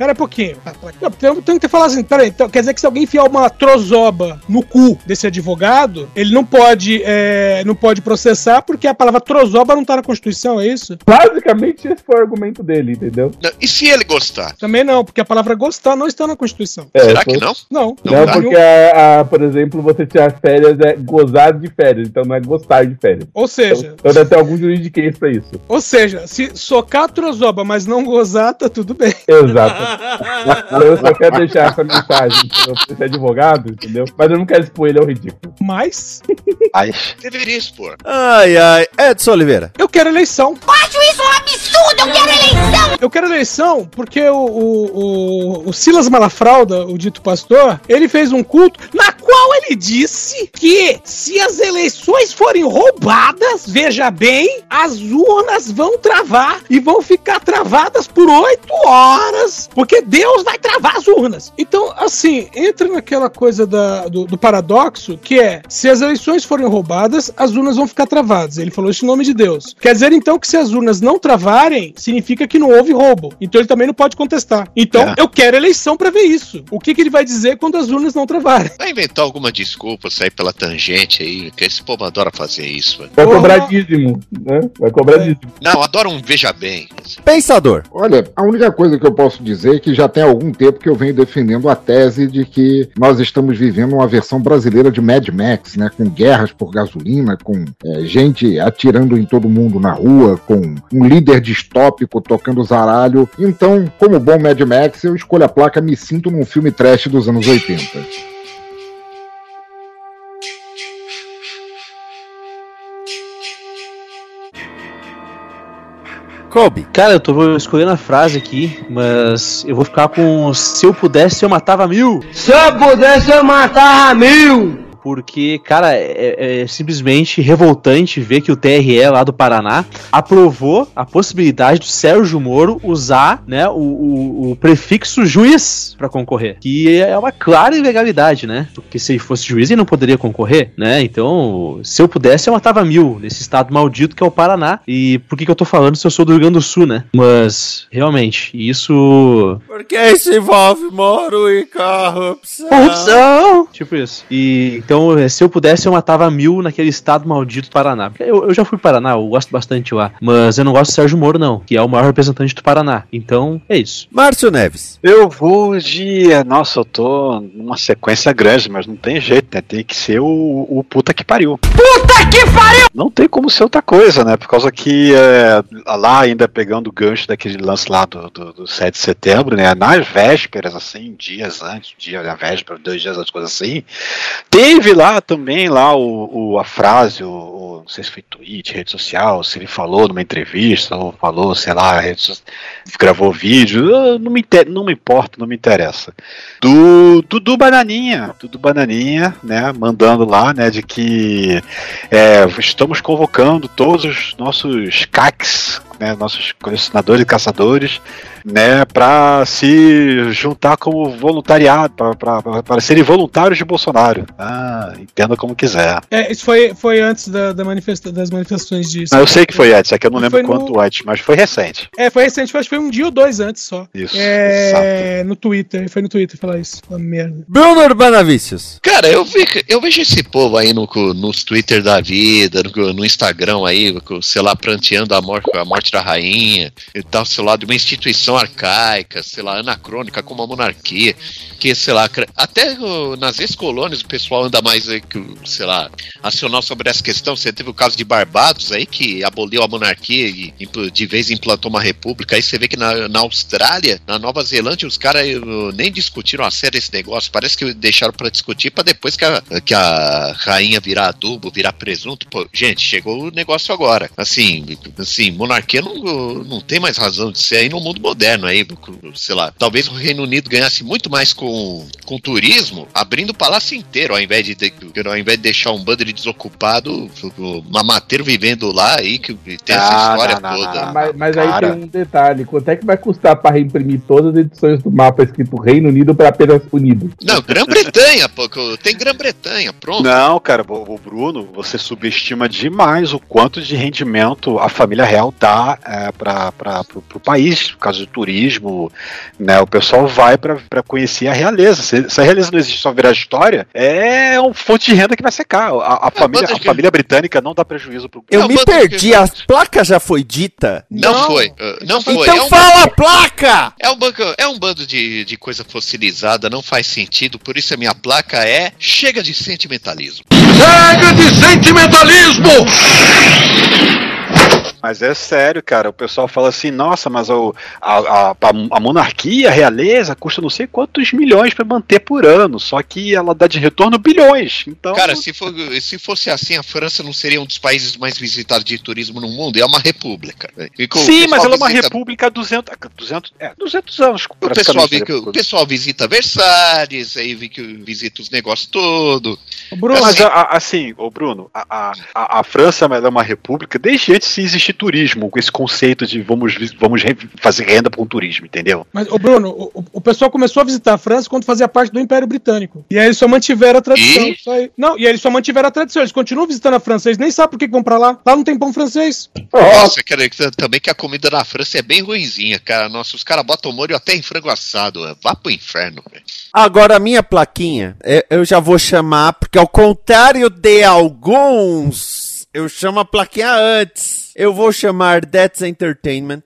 Pera um pouquinho. Eu tenho, tenho que falar assim, peraí, então, quer dizer que se alguém enfiar uma trozoba no cu desse advogado, ele não pode, é, não pode processar porque a palavra trozoba não tá na Constituição, é isso? Basicamente, esse foi o argumento dele, entendeu? Não, E se ele gostar? Também não, porque a palavra gostar não está na Constituição. É, Será foi- que não? Não. Não, dá. porque, a, a, por exemplo, você tirar férias é gozar de férias, então não é gostar de férias. Ou seja, Então deve ter algum juridiquês pra isso. ou seja, se socar a trozoba, mas não gozar, tá tudo bem. Exato. Eu só quero deixar essa mensagem você ser advogado, entendeu? Mas eu não quero expor ele ao ridículo. Mas Mas, Deveria expor. Ai, ai. Edson Oliveira. eu quero eleição. Acho isso um absurdo! Eu quero eleição! Eu quero eleição porque o, o, o, o Silas Malafrauda, o dito pastor, ele fez um culto na qual ele disse que se as eleições forem roubadas, veja bem, as urnas vão travar e vão ficar travadas por oito horas, porque Deus vai travar as urnas. Então, assim, entra naquela coisa da, do, do paradoxo que é, se as eleições forem roubadas, as urnas vão ficar travadas. Ele falou isso em nome de Deus. Quer dizer, então, que se as urnas não travarem, significa que não houve roubo. Então ele também não pode contestar. Então, É. eu quero eleição pra ver isso. O que, que ele vai dizer quando as urnas não travarem? Vai inventar alguma desculpa, sair pela tangente aí, que esse povo adora fazer isso. Vai cobrar dízimo, né? Vai cobrar dízimo. Não, adora um veja bem. Pensador. Olha, a única coisa que eu posso dizer é que já tem algum tempo que eu venho defendendo a tese de que nós estamos vivendo uma versão brasileira de Mad Max, né? Com guerras por gasolina, com é, gente atirando em todo mundo na rua, com um líder distópico tocando os caralho. Então, como bom Mad Max, eu escolho a placa Me Sinto num filme trash dos anos 80. Kobe. Cara, eu tô escolhendo a frase aqui, mas eu vou ficar com se eu pudesse eu matava mil. Se eu pudesse, eu matava mil! Porque, cara, é, é, simplesmente revoltante ver que o TRE lá do Paraná aprovou a possibilidade do Sérgio Moro usar né, o, o, o prefixo juiz para concorrer. Que é uma clara ilegalidade, né? Porque se ele fosse juiz, ele não poderia concorrer, né? Então, se eu pudesse, eu matava mil nesse estado maldito que é o Paraná. E por que, que eu tô falando se eu sou do Rio Grande do Sul, né? Mas, realmente, isso. Porque isso envolve Moro e corrupção. Corrupção! Tipo isso. E então, se eu pudesse, eu matava mil naquele estado maldito do Paraná. Eu, eu já fui para Paraná, eu gosto bastante lá. Mas eu não gosto do Sérgio Moro, não, que é o maior representante do Paraná. Então, é isso. Márcio Neves. Eu vou de. Nossa, eu tô numa sequência grande, mas não tem jeito, né? Tem que ser o, o puta que pariu. Puta que pariu! Não tem como ser outra coisa, né? Por causa que é, lá, ainda pegando o gancho daquele lance lá do, do, do 7 de setembro, né? Nas vésperas, assim, dias antes, dia da véspera, dois dias antes, coisa assim, teve lá também lá o, o a frase, o, o, não sei se foi tweet, rede social, se ele falou numa entrevista, ou falou, sei lá, so... gravou vídeo, não me, não me importa, não me interessa. Do Dudu Bananinha, Dudu Bananinha, né, mandando lá, né, de que é, estamos convocando todos os nossos CACs, né, nossos colecionadores e caçadores, né, para se juntar como voluntariado, para serem voluntários de Bolsonaro. Ah, entenda como quiser. É, isso foi, foi antes da, da manifesta, das manifestações disso. Não, eu sei que foi antes, é que eu não lembro quanto no... antes, mas foi recente. É, foi recente, acho que foi um dia ou dois antes só. Isso. É, exato. no Twitter, foi no Twitter falar isso. Uma merda. Bruno Urbanavícios. Cara, eu, vi, eu vejo esse povo aí no, nos Twitter da vida, no, no Instagram aí, sei lá, pranteando a morte, a morte da rainha e tal, sei lá, de uma instituição arcaica, sei lá, anacrônica como a monarquia, que, sei lá, até nas ex-colônias o pessoal anda mais, sei lá, acional sobre essa questão. Você teve o caso de Barbados aí, que aboliu a monarquia e de vez implantou uma república. Aí você vê que na, na Austrália, na Nova Zelândia, os caras nem discutiram a sério esse negócio. Parece que deixaram para discutir para depois que a, que a rainha virar adubo, virar presunto. Pô, gente, chegou o negócio agora. Assim, assim monarquia não, não tem mais razão de ser aí no mundo moderno aí, sei lá. Talvez o Reino Unido ganhasse muito mais com, com turismo, abrindo o palácio inteiro, ao invés de, de ao invés de deixar um bando de desocupado, mamateiro vivendo lá aí, que tem essa Ah, história não, não, toda. não. Mas, mas aí tem um detalhe: quanto é que vai custar para reimprimir todas as edições do mapa escrito Reino Unido para apenas Unido? Não, Grã-Bretanha, pô, tem Grã-Bretanha, pronto. Não, cara, o o Bruno, você subestima demais o quanto de rendimento a família real dá é, para pro, pro país, por causa do turismo, né? O pessoal vai para conhecer a realeza. Se, se a realeza não existe só virar história, é uma fonte de renda que vai secar. A, a família, a família britânica não dá prejuízo pro Eu me perdi, a placa já foi dita? Não, foi. uh, Não foi. Então é um fala a placa! É um, banco, é um bando de, de coisa fossilizada, não faz sentido, por isso a minha placa é Chega de sentimentalismo. Chega de sentimentalismo! Mas é sério, cara. O pessoal fala assim: nossa, mas o, a, a, a monarquia, a realeza, custa não sei quantos milhões para manter por ano. Só que ela dá de retorno bilhões. Então. Cara, se, for, se fosse assim, a França não seria um dos países mais visitados de turismo no mundo, é uma república. O Sim, mas ela é uma visita- república há 200, 200, é, 200 anos. O pessoal, que, o pessoal visita Versalhes, aí vê que visita os negócios todos. Bruno, mas a- a- assim, ô Bruno, a, a, a, França é uma república desde antes de existir turismo, com esse conceito de vamos, vamos fazer renda com o turismo, entendeu? Mas, ô Bruno, o, o pessoal começou a visitar a França quando fazia parte do Império Britânico. E aí eles só mantiveram a tradição. E? Só aí- Não, e aí eles só mantiveram a tradição. Eles continuam visitando a França. Eles nem sabem por que vão pra lá. Lá não tem pão francês. Nossa, quero dizer também que a comida na França é bem ruinzinha, cara. Nossa, os caras botam molho até em frango assado. é. Vá pro inferno, velho. Agora, a minha plaquinha, é- eu já vou chamar, porque ao contrário de alguns, eu chamo a plaquinha antes. Eu vou chamar That's Entertainment.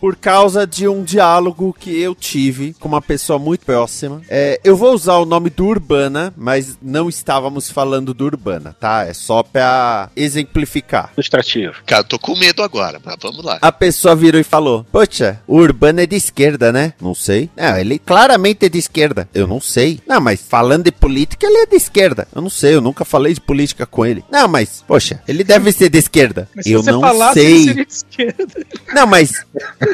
Por causa de um diálogo que eu tive com uma pessoa muito próxima. É, eu vou usar o nome do Urbana, mas não estávamos falando do Urbana, tá? É só pra exemplificar. Ilustrativo. Cara, eu tô com medo agora, mas vamos lá. A pessoa virou e falou: Poxa, o Urbana é de esquerda, né? Não sei. Não, ele claramente é de esquerda. Eu não sei. Não, mas falando de política, ele é de esquerda. Eu não sei, eu nunca falei de política com ele. Não, mas, poxa, ele deve ser de esquerda. Mas se eu você não falasse, ele sei. seria de esquerda. Não, mas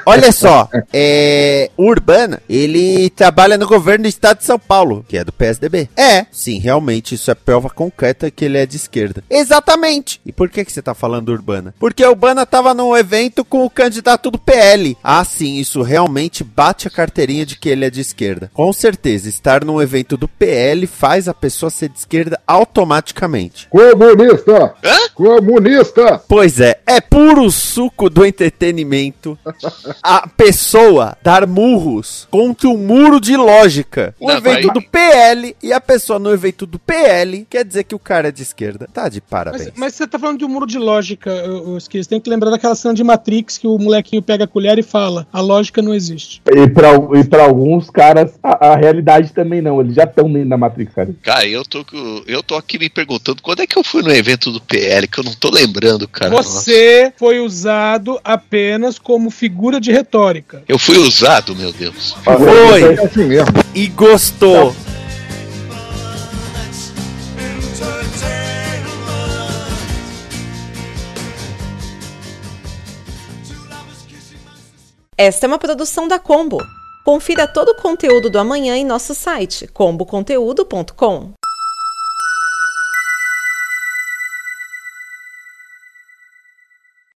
olha só, é, o Urbana, ele trabalha no governo do estado de São Paulo, que é do PSDB. É, sim, realmente isso é prova concreta que ele é de esquerda. Exatamente. E por que que você tá falando do Urbana? Porque o Urbana tava num evento com o candidato do PL. Ah, sim, isso realmente bate a carteirinha de que ele é de esquerda. Com certeza, estar num evento do PL faz a pessoa ser de esquerda automaticamente. Comunista! Comunista! Pois é, é puro suco do entretenimento a pessoa dar murros contra um muro de lógica. O Não, evento vai- do PL e a pessoa no evento do PL quer dizer que o cara é de esquerda. Tá de parabéns. Mas, mas você tá falando de um muro de lógica, ô, ô, Skis. Tem que lembrar daquela cena de Matrix que o molequinho pega a colher e fala: a lógica não existe. E pra, e pra alguns caras, a, a realidade também não. Eles já estão dentro da Matrix, cara. Cara, eu tô, eu tô aqui me perguntando quando é que eu fui no evento do PL, que eu não tô lembrando, cara. Você foi usado apenas como figura de retórica. Eu fui usado, meu Deus. Foi! É assim mesmo. E gostou. Esta é uma produção da Combo. Confira todo o conteúdo do amanhã em nosso site comboconteúdo.com.